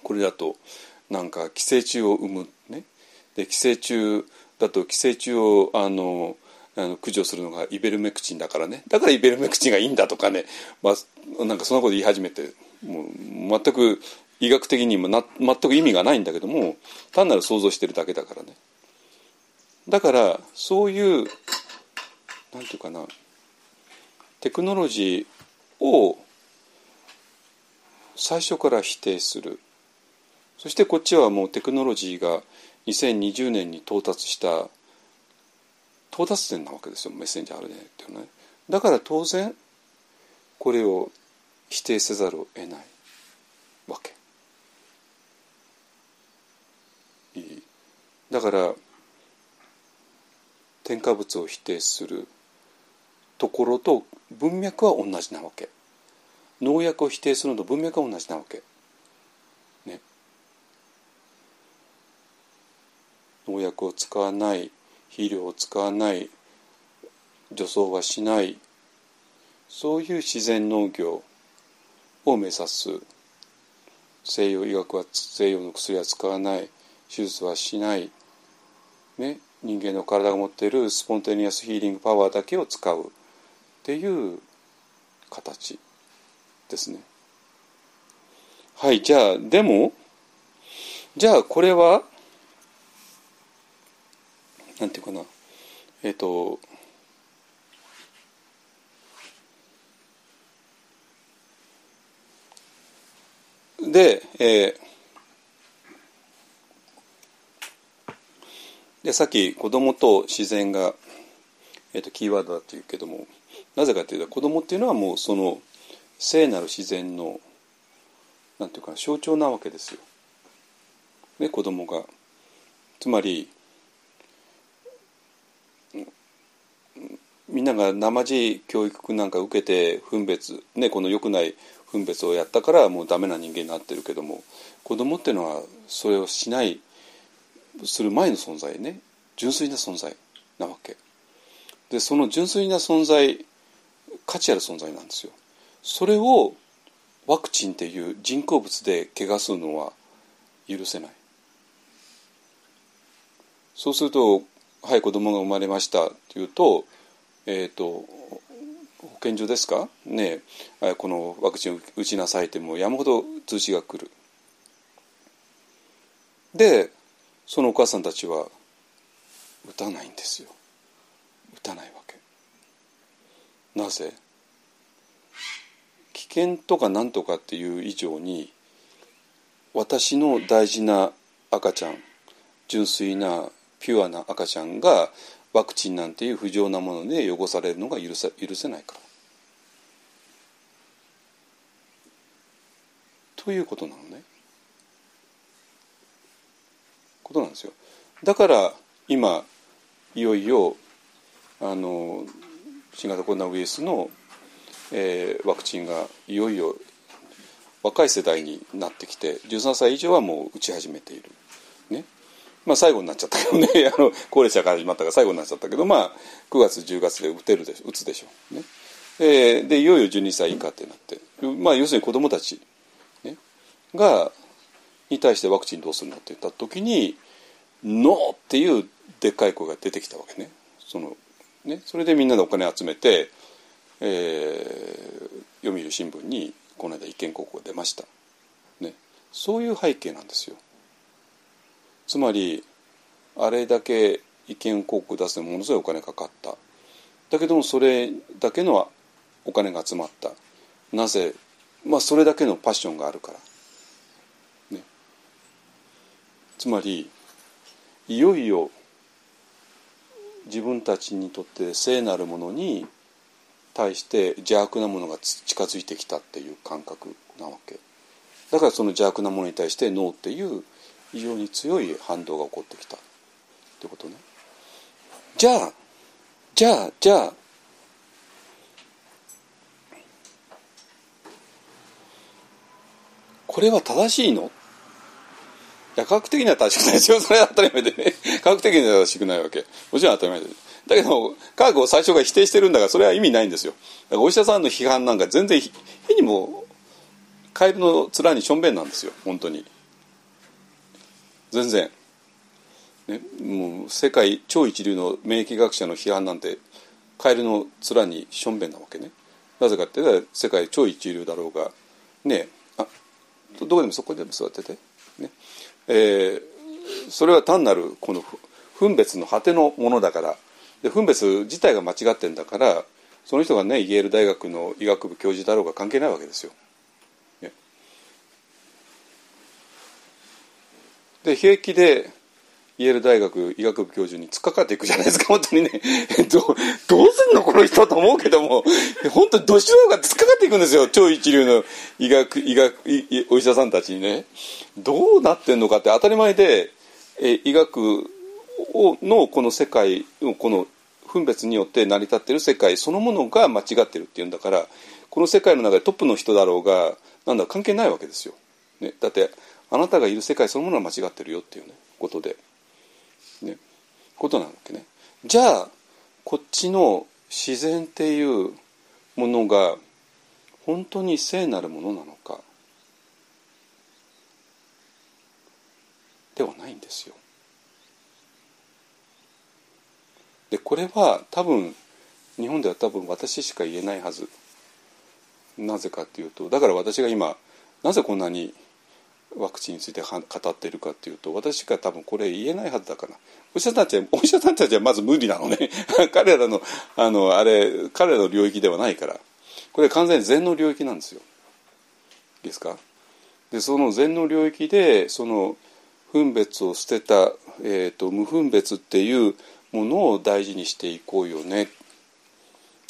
これだとなんか寄生虫を生む。ね。で寄生虫だと寄生虫をあのあの駆除するのがイベルメクチンだからね。だからイベルメクチンがいいんだとかね、まあ、なんかそんなこと言い始めてもう全く医学的にもな全く意味がないんだけども単なる想像してるだけだからね。だからそういうなんていうかな。テクノロジーを最初から否定する。そしてこっちはもうテクノロジーが2020年に到達した到達点なわけですよメッセンジャー RNA っていうのはね。だから当然これを否定せざるを得ないわけ。いい。だから添加物を否定するところと文脈は同じなわけ。農薬を否定するのと文脈は同じなわけ。ね。農薬を使わない肥料を使わない除草はしないそういう自然農業を目指す。西洋医学は西洋の薬は使わない手術はしない、ね、人間の体が持っているスポンテニアスヒーリングパワーだけを使う。っていう形ですね。はいじゃあでもじゃあこれはなんていうかなえっ、とで,、えーでさっき子供と自然が、えー、とキーワードだっていうけどもなぜかというと子供っていうのはもうその聖なる自然のなんていうか象徴なわけですよ。ね子供がつまりみんなが生地教育なんか受けて分別、ね、この良くない分別をやったからもうダメな人間になってるけども子供っていうのはそれをしないする前の存在ね。純粋な存在なわけ。でその純粋な存在価値ある存在なんですよ。それをワクチンっていう人工物で怪我するのは許せない。そうすると「はい子供が生まれました」っていうとえっ、ー、と保健所ですか？ねこのワクチンを打ちなさいってもう山ほど通知が来る。でそのお母さんたちは打たないんですよ。打たないわけ。なぜ？危険とか何とかっていう以上に私の大事な赤ちゃん純粋なピュアな赤ちゃんがワクチンなんていう不浄なもので汚されるのが許さ許せないから。ということなのね。ことなんですよ。だから今いよいよあの新型コロナウイルスの、えー、ワクチンがいよいよ若い世代になってきて13歳以上はもう打ち始めている。ね、まあ最後になっちゃったけどね あの高齢者から始まったから最後になっちゃったけどまあ9月10月で打てるでしょ打つでしょう。ねえー、でいよいよ12歳以下ってなってまあ要するに子どもたち、ね、がに対してワクチンどうするのって言った時に「ノー!」っていうでっかい声が出てきたわけね。そのねそれでみんなでお金集めて、えー、読売新聞にこの間意見広告が出ました。ね、そういう背景なんですよ。つまりあれだけ意見広告出すのにものすごいお金かかった。だけどもそれだけのお金が集まった。なぜ？まあそれだけのパッションがあるから、ね、つまりいよいよ自分たちにとって聖なるものに対して邪悪なものが近づいてきたっていう感覚なわけ。だからその邪悪なものに対してノーっていう非常に強い反動が起こってきたってことね。じゃあじゃあじゃあこれは正しいの？いや科学的には正しくないですよ。それは当たり前でね。科学的には正しくないわけ。もちろん当たり前で。だけど科学を最初から否定してるんだからそれは意味ないんですよ。だからお医者さんの批判なんか全然火にもカエルの面にしょんべんなんですよ。本当に。全然、ね、もう世界超一流の免疫学者の批判なんてカエルの面にしょんべんなわけね。なぜかって世界超一流だろうが。ねあどこでもそこでも座ってて、ね。えー、それは単なるこの分別の果てのものだから。で分別自体が間違ってんだからその人がねイェール大学の医学部教授だろうが関係ないわけですよ。で平気でイェール大学医学部教授に突っかかっていくじゃないですか。本当にね。どどうすんの？この人と思うけども。本当にど素人が突っかかっていくんですよ。超一流の医学医学お医者さんたちにね。どうなってんのかって当たり前でえ医学をのこの世界この分別によって成り立っている世界そのものが間違ってるっていうんだからこの世界の中でトップの人だろうがなんだ関係ないわけですよ。ね、だってあなたがいる世界そのものは間違ってるよっていう、ね、ことで、ね、ことなわけね。じゃあこっちの自然っていうものが本当に聖なるものなのかではないんですよ。でこれは多分日本では多分私しか言えないはずなぜかっていうとだから私が今なぜこんなにワクチンについて語っているかっていうと私が多分これ言えないはずだから。お医者さんたちはお医者さんたちはまず無理なのね。彼らのあのあれ彼らの領域ではないから。これ完全に禅の領域なんですよ。いいですか？でその禅の領域でその分別を捨てた、えーと、無分別っていうものを大事にしていこうよね。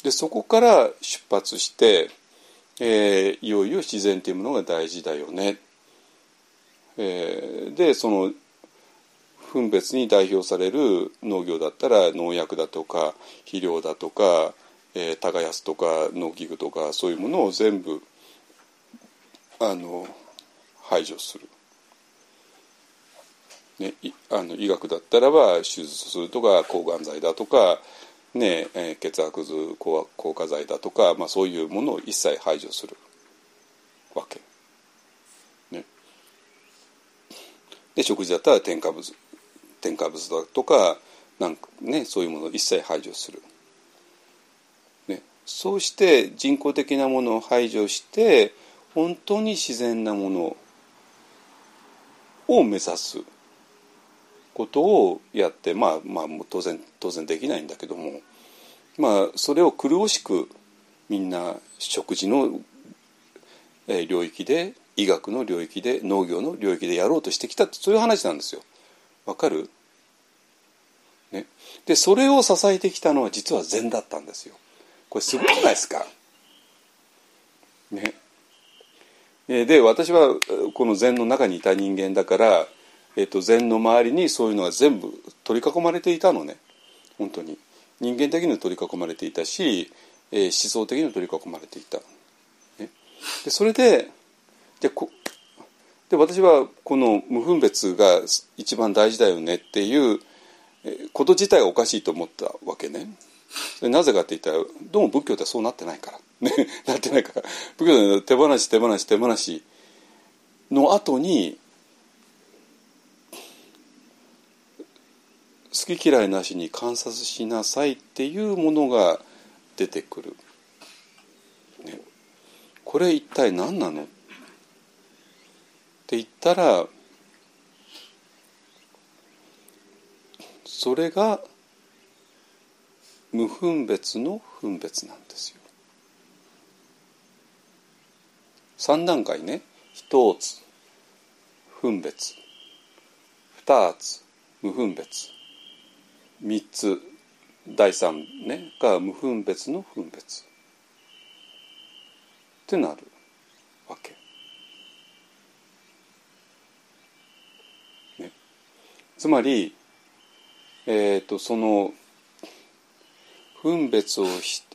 でそこから出発して、えー、いよいよ自然というものが大事だよね。えー、でその分別に代表される農業だったら農薬だとか肥料だとか、えー、耕すとか農機具とかそういうものを全部あの排除する。ね、あの医学だったらば手術するとか抗がん剤だとか、ねえー、血圧図硬化剤だとか、まあ、そういうものを一切排除するわけ。ね、で食事だったら添加物添加物だとかなんか、ね、そういうものを一切排除する。ね、そうして人工的なものを排除して本当に自然なものを目指す。ことをやってまあまあ当然当然できないんだけどもまあそれを苦しくみんな食事の領域で医学の領域で農業の領域でやろうとしてきたそういう話なんですよ。わかる？ね、でそれを支えてきたのは実は禅だったんですよ。これすごくないですか？ね。で私はこの禅の中にいた人間だからえーと、禅の周りにそういうのが全部取り囲まれていたのね。本当に。人間的に取り囲まれていたし、えー、思想的に取り囲まれていた、ね、でそれででこで私はこの無分別が一番大事だよねっていうこと自体がおかしいと思ったわけね。なぜかって言ったらどうも仏教ってそうなってないから。ね なってないから。仏教で手放し手放し手放しの後に好き嫌いなしに観察しなさいっていうものが出てくる、ね、これ一体何なの？って言ったらそれが無分別の分別なんですよ。3段階ね。1つ分別。2つ無分別。3つ第3ね。が無分別の分別。ってなるわけ。つまり、えーと、その分別を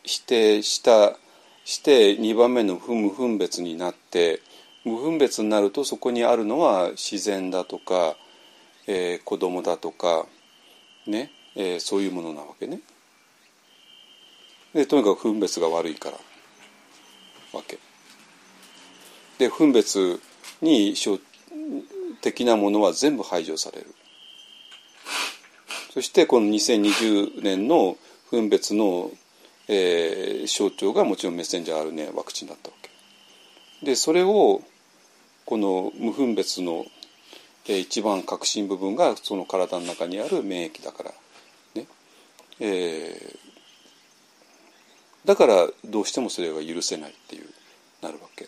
否定したして2番目の不無分別になって無分別になるとそこにあるのは自然だとか、えー、子供だとかねえー、そういうものなわけね。でとにかく分別が悪いからわけ。で分別に的なものは全部排除される。そしてこの2020年の分別の、えー、象徴がもちろんメッセンジャー RNA ワクチンだったわけ。でそれをこの無分別の、えー、一番核心部分がその体の中にある免疫だからえー、だからどうしてもそれが許せないっていうなるわけ、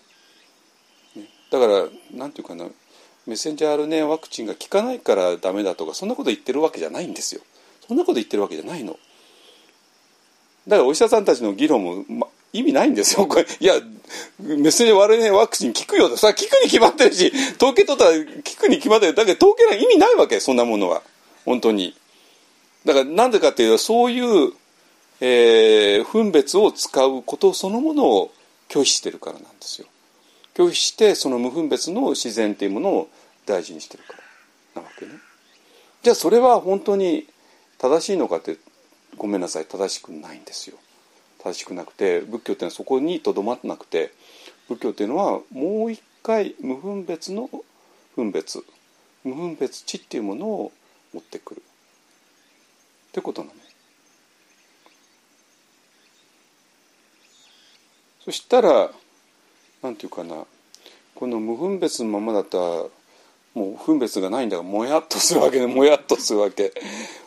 ね、だからなんていうかなメッセンジャー RNA ワクチンが効かないからダメだとかそんなこと言ってるわけじゃないんですよ。そんなこと言ってるわけじゃないの。だからお医者さんたちの議論も、ま、意味ないんですよ。これいやメッセンジャー RNA ワクチン効くよさ効くに決まってるし統計取ったら効くに決まってる。だけど統計なん意味ないわけそんなものは。本当に。だからなんでかっていうとそういう、えー、分別を使うことそのものを拒否してるからなんですよ。拒否してその無分別の自然っていうものを大事にしてるからなわけね。じゃあそれは本当に正しいのかってごめんなさい正しくないんですよ。正しくなくて仏教っていうのはそこにとどまってなくて仏教っていうのはもう一回無分別の分別無分別知っていうものを持ってくるってことなの。そしたらなんていうかな。この無分別のままだったらもう分別がないんだ。からもやっとするわけね。もやっとするわけ。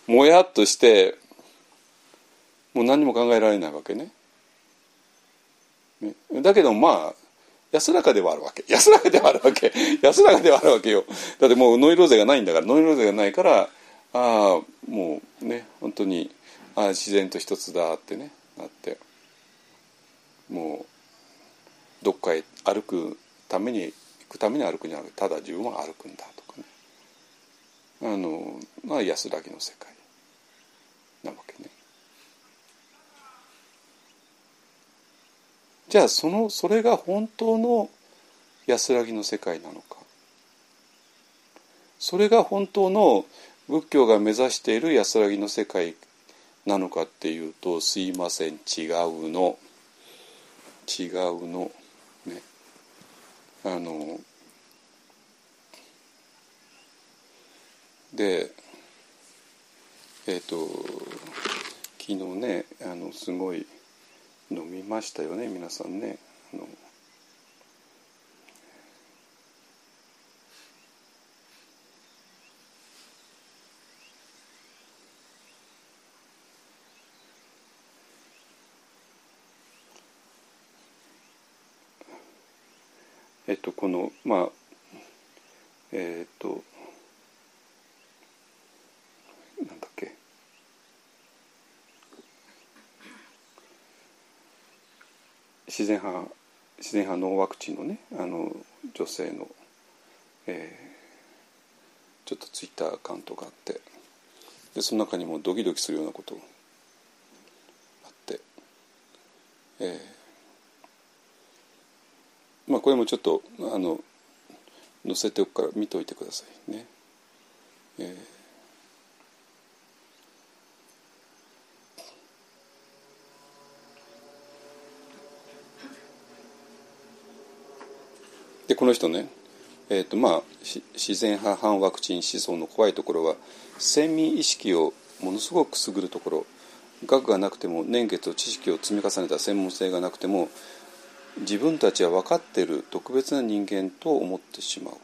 もやっとしてもう何も考えられないわけね。ね。だけどまあ安らかではあるわけ。安らかではあるわけ。安らかではあるわけよ。だってもうノイローゼがないんだから。ノイローゼがないからああもうね本当にああ自然と一つだってねなって。もうどっかへ歩くために行くために歩くんじゃなくてただ自分は歩くんだとかね。あのまあ安らぎの世界なわけね。じゃあそのそれが本当の安らぎの世界なのか。それが本当の仏教が目指している安らぎの世界なのかっていうとすいません。違うの。違うの。あのでえっ、ー、と昨日ねあのすごい飲みましたよね皆さんね。あのえっとこのまあえっとなんだっけ。自然派自然派のワクチンのねあの女性の、えー、ちょっとツイッターアカウントがあってでその中にもドキドキするようなことあって、えー、まあこれもちょっとあの載せておくから見ておいてくださいね。えーでこの人ね、えーとまあ、自然派反ワクチン思想の怖いところは先民意識をものすごくくすぐるところ学がなくても年月と知識を積み重ねた専門性がなくても自分たちは分かっている特別な人間と思ってしまう。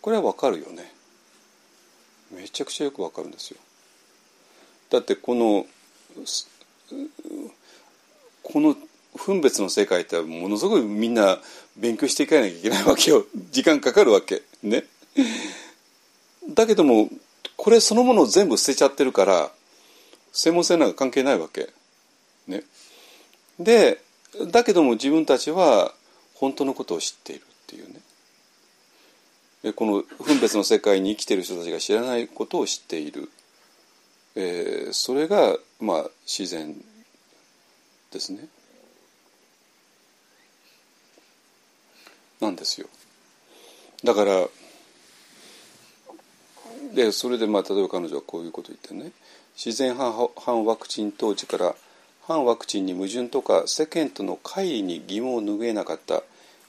これは分かるよね。めちゃくちゃよく分かるんですよ。だってこのこの分別の世界ってものすごいみんな勉強していかなきゃいけないわけよ。時間かかるわけ。ね。だけどもこれそのものを全部捨てちゃってるから専門性なんか関係ないわけ。ね。でだけども自分たちは本当のことを知っているっていうね。この分別の世界に生きてる人たちが知らないことを知っている、えー、それがまあ自然ですね。なんですよ。だからでそれでまあ例えば彼女はこういうことを言ってね。自然反ワクチン当時から反ワクチンに矛盾とか世間との乖離に疑問を拭えなかった。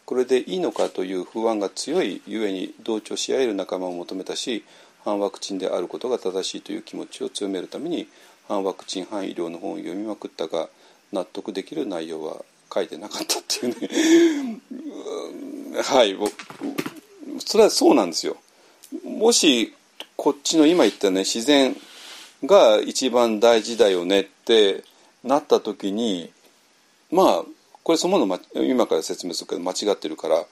これでいいのかという不安が強いゆえに同調し合える仲間を求めたし反ワクチンであることが正しいという気持ちを強めるために反ワクチン反医療の本を読みまくったが納得できる内容は書いてなかったっていうね。はいそれはそうなんですよ。もしこっちの今言ったね自然が一番大事だよねってなった時にまあこれそのもの今から説明するけど間違ってるから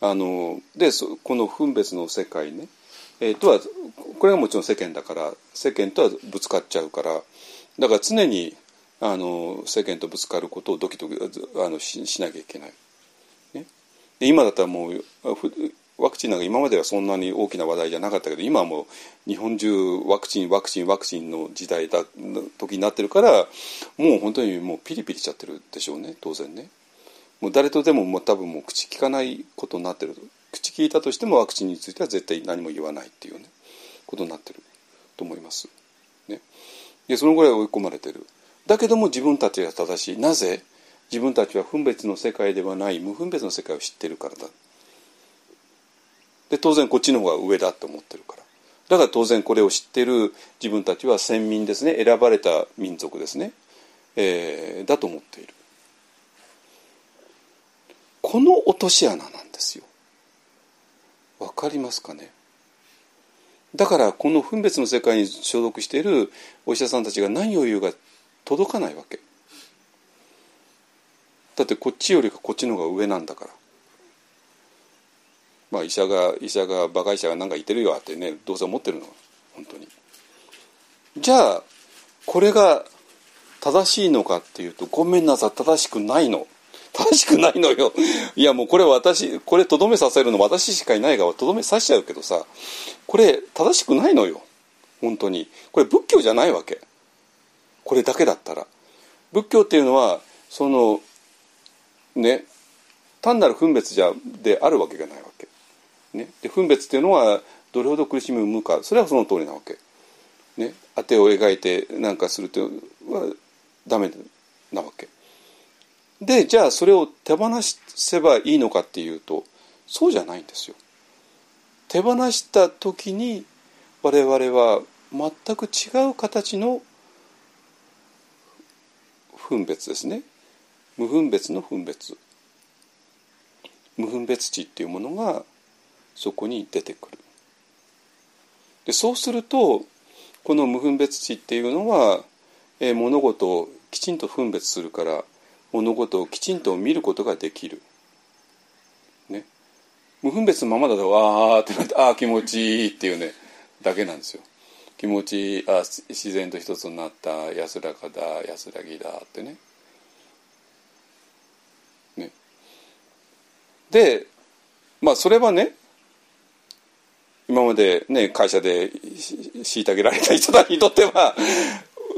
あのでこの分別の世界ね、えー、とはこれはもちろん世間だから世間とはぶつかっちゃうからだから常にあの世間とぶつかることをドキドキあのしなきゃいけない。で今だったらもうワクチンなんか今まではそんなに大きな話題じゃなかったけど今はもう日本中ワクチンワクチンワクチンの時代だ時になってるからもう本当にもうピリピリしちゃってるでしょうね当然ね。もう誰とでももう多分もう口聞かないことになってる口聞いたとしてもワクチンについては絶対何も言わないっていうねことになってると思います。ね、でそのぐらい追い込まれてる。だけども自分たちが正しいなぜ自分たちは分別の世界ではない無分別の世界を知ってるからだで当然こっちの方が上だと思ってるから。だから当然これを知ってる自分たちは先民ですね。選ばれた民族ですね、えー、だと思っている。この落とし穴なんですよ。わかりますかね。だからこの分別の世界に所属しているお医者さんたちが何を言うか届かないわけ。だってこっちよりかこっちの方が上なんだから。まあ医者が医者が馬鹿医者が何か言ってるよってねどうせ思ってるの。本当に。じゃあこれが正しいのかっていうとごめんなさい。正しくないの。正しくないのよ。いやもうこれ私これとどめさせるの私しかいないからとどめさしちゃうけどさこれ正しくないのよ。本当に。これ仏教じゃないわけ。これだけだったら。仏教っていうのはそのね単なる分別じゃであるわけがないわけ、ね、で分別っていうのはどれほど苦しみを生むか。それはその通りなわけ、ね、当てを描いてなんかするというのはダメなわけ。でじゃあそれを手放せばいいのかっていうとそうじゃないんですよ。手放した時に我々は全く違う形の分別ですね。無分別の分別。無分別値っていうものがそこに出てくるでそうするとこの無分別値っていうのは、えー、物事をきちんと分別するから物事をきちんと見ることができる。ね、無分別のままだとわーってなってああ気持ちいいっていうねだけなんですよ。気持ちいいあ自然と一つになった安らかだ安らぎだってね。ねでまあそれはね今までね会社で虐げられた人たちにとっては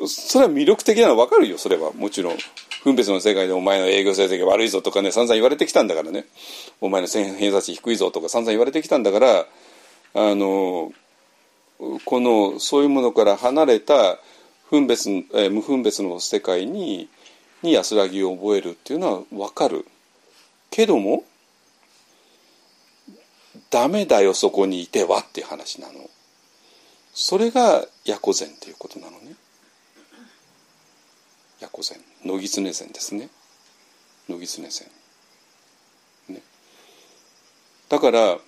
それは魅力的なの分かるよ。それはもちろん分別の世界でお前の営業成績悪いぞとかね散々言われてきたんだからね。お前の偏差値低いぞとか散々言われてきたんだからあのこのそういうものから離れた分別、え無分別の世界にに安らぎを覚えるっていうのは分かる。けどもダメだよそこにいてはっていう話なの。それがヤコゼンっていうことなのね。ヤコゼン。野狐禅ですね。野狐禅ね。だから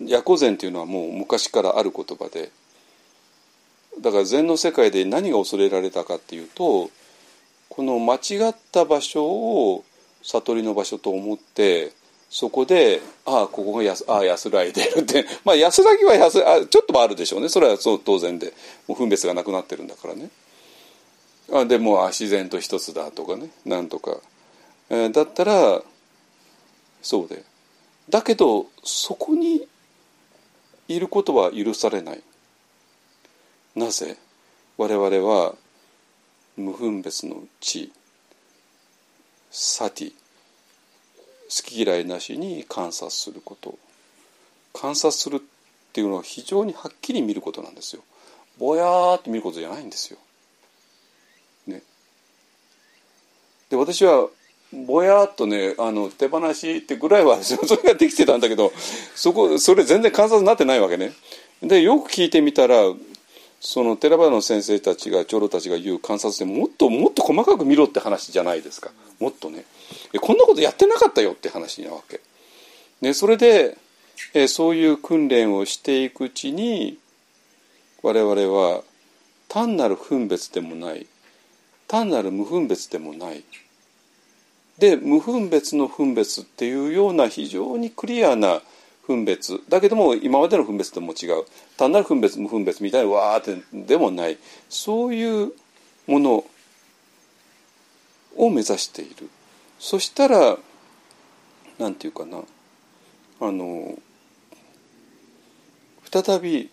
ヤコ禅というのはもう昔からある言葉でだから禅の世界で何が恐れられたかっていうとこの間違った場所を悟りの場所と思ってそこでああここがやああ安らいでるって。まあ安らぎは安あちょっとはあるでしょうね。それはそう当然で。もう分別がなくなってるんだからね。あでもあ自然と一つだとかね。なんとか、えー、だったらそうで。だけどそこにいることは許されない。なぜ？我々は無分別の地サティ。き嫌いなしに観察すること観察するっていうのは非常にはっきり見ることなんですよぼやーって見ることじゃないんですよ。ね、で私はぼやっとねあの手放しってぐらいは それができてたんだけどそこそれ全然観察になってないわけね。でよく聞いてみたらその寺場の先生たちが長老たちが言う観察でもっともっと細かく見ろって話じゃないですか。もっとね。こんなことやってなかったよって話なわけ。ね、それでえそういう訓練をしていくうちに我々は単なる分別でもない。単なる無分別でもない。で無分別の分別っていうような非常にクリアな分別。だけども今までの分別とも違う。単なる分別無分別みたいなわーってでもない。そういうものを目指している。そしたらなんていうかな。あの再び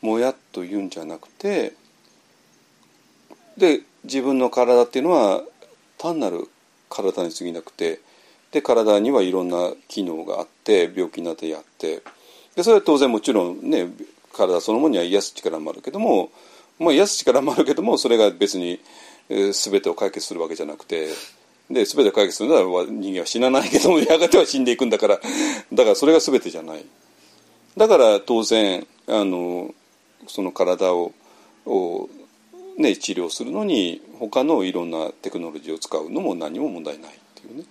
もやっと言うんじゃなくてで自分の体っていうのは単なる体に過ぎなくてで体にはいろんな機能があって病気になってやってでそれは当然もちろんね体そのものには癒す力もあるけども、まあ、癒す力もあるけどもそれが別に、えー、全てを解決するわけじゃなくてで全てを解決するなら人間は死なないけども やがては死んでいくんだからだからそれが全てじゃない。だから当然あのその体をを、ね、治療するのに他のいろんなテクノロジーを使うのも何も問題ないっていうね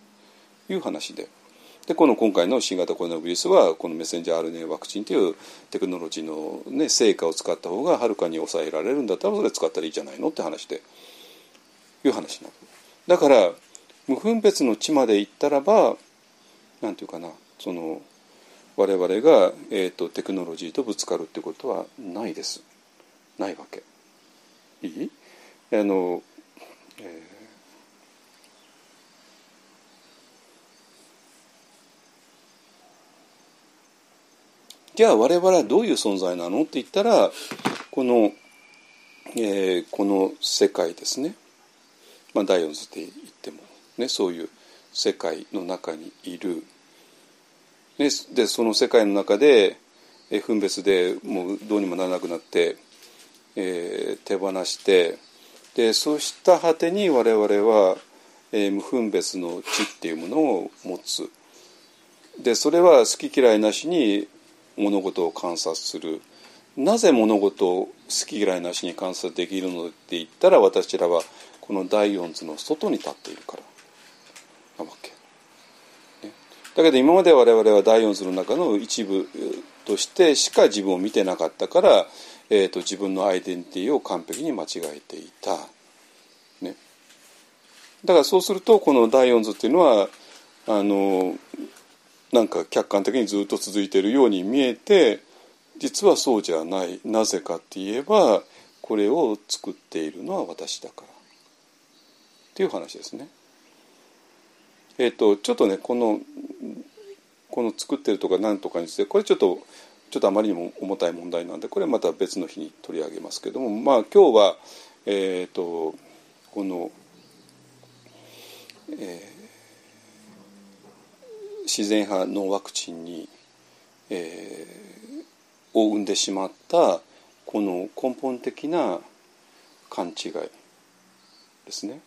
いう話で。でこの今回の新型コロナウイルスはこのメッセンジャー RNA ワクチンというテクノロジーの、ね、成果を使った方がはるかに抑えられるんだったらそれ使ったらいいじゃないのって話でいう話なの。だから無分別の地まで行ったらばなんていうかなその我々が、えーと、テクノロジーとぶつかるってことはないですないわけいい？あの、えじゃあ我々はどういう存在なのって言ったらこの、えー、この世界ですね、まあ、第四図って言っても、ね、そういう世界の中にいる、でその世界の中で、え、分別でもうどうにもならなくなって、えー、手放してでそうした果てに我々は、えー、無分別の知っていうものを持つ。でそれは好き嫌いなしに物事を観察するなぜ物事を好き嫌いなしに観察できるのって言ったら私らはこの第四図の外に立っているからなわけ。だけど今まで我々は第四図の中の一部としてしか自分を見てなかったから、えーと、自分のアイデンティティを完璧に間違えていた。ね、だからそうするとこの第四図っていうのはあのなんか客観的にずっと続いているように見えて実はそうじゃないなぜかって言えばこれを作っているのは私だからっていう話ですね。えっ、ー、とちょっとねこのこの作ってるとか何とかについてこれちょっとちょっとあまりにも重たい問題なんでこれまた別の日に取り上げますけどもまあ今日はえっ、ー、とこの、えー、自然派のワクチンに、えー、を生んでしまったこの根本的な勘違いですね。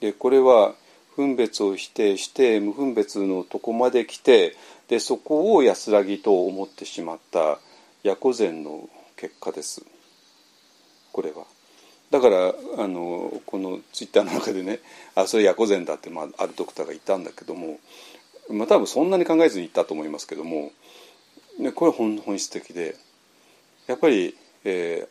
でこれは分別を否定して無分別のとこまで来てでそこを安らぎと思ってしまったヤコゼンの結果ですこれは。だからあのこのツイッターの中でねあそれヤコゼンだって、まあ、あるドクターがいたんだけども、まあ、多分そんなに考えずに言ったと思いますけどもこれ本本質的でやっぱり、えー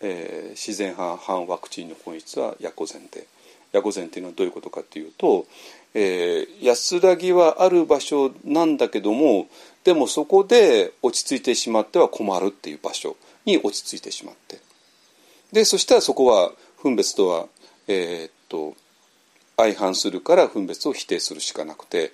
えー、自然派反ワクチンの本質はヤコゼンで。ヤコゼンっていうのはどういうことかっていうと、えー、安らぎはある場所なんだけどもでもそこで落ち着いてしまっては困るっていう場所に落ち着いてしまって。でそしたらそこは分別とは、えー、っと相反するから分別を否定するしかなくて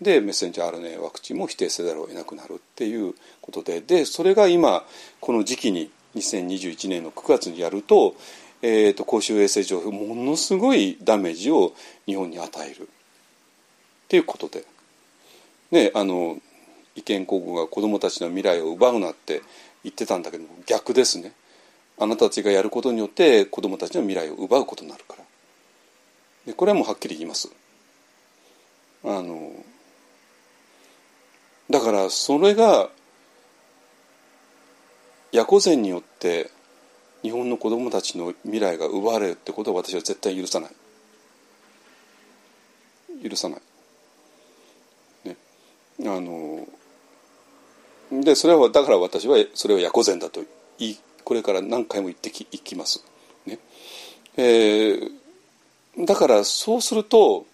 でメッセンジャー RNA ワクチンも否定せざるを得なくなるっていうことででそれが今この時期に2021年の9月にやると,、えーと、公衆衛生上ものすごいダメージを日本に与えるっていうことで、ね、あの意見広告が子どもたちの未来を奪うなって言ってたんだけども逆ですね。あなたたちがやることによって子どもたちの未来を奪うことになるから。でこれはもうはっきり言いますあのだからそれがヤコゼンによって日本の子供たちの未来が奪われるってことは私は絶対許さない許さない。ね、あのでそれはだから私はそれはヤコゼンだといこれから何回も言ってきいきます。ねえー、だからそうすると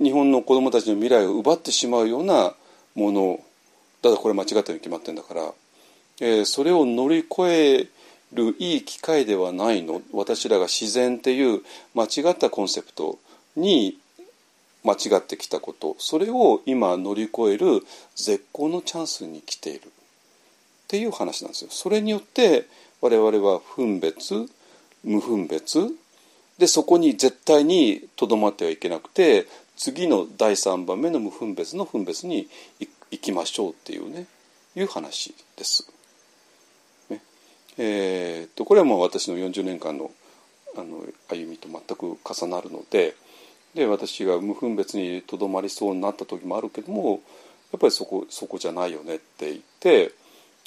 日本の子供たちの未来を奪ってしまうようなものだからこれ間違ったに決まってんだから、えー、それを乗り越えるいい機会ではないの私らが自然っていう間違ったコンセプトに間違ってきたことそれを今乗り越える絶好のチャンスに来ているっていう話なんですよ。それによって我々は分別無分別でそこに絶対にとどまってはいけなくて次の第3番目の無分別の分別に行きましょうっていうねいう話です。ねえー、っとこれはもう私の40年間のあの歩みと全く重なるのでで私が無分別にとどまりそうになった時もあるけどもやっぱりそこそこじゃないよねって言って、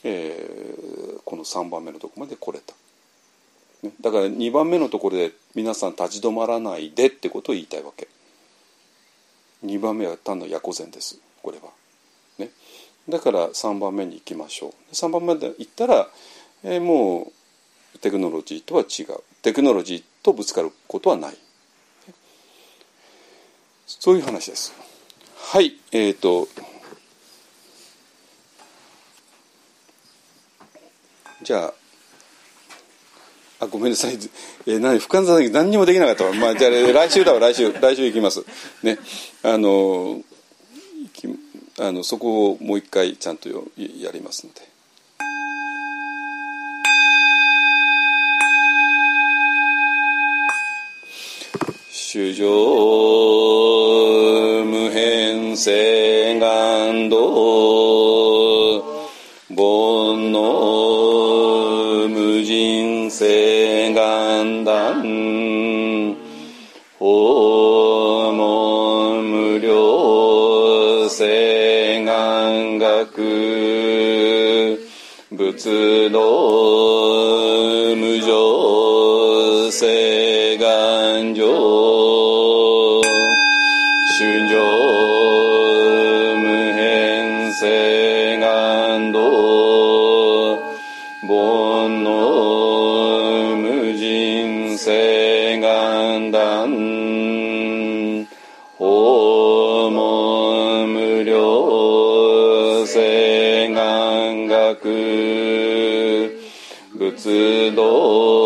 えー、この3番目のとこまで来れた。だから2番目のところで皆さん立ち止まらないでってことを言いたいわけ。2番目は単のヤコゼンですこれは。ね、だから3番目に行きましょう。3番目で行ったら、えー、もうテクノロジーとは違うテクノロジーとぶつかることはない。そういう話です。はい、えっ、ー、とじゃああ ごめんなさい、えー、何深澤さん何にもできなかったわ、まあ、じゃあ来週だわ。来週 来週行きます。ね。あのあのそこをもう一回ちゃんとよやりますので。主上無変性願道煩悩仏の無常性。仏道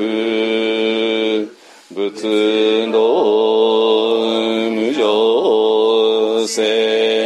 く仏道無常性。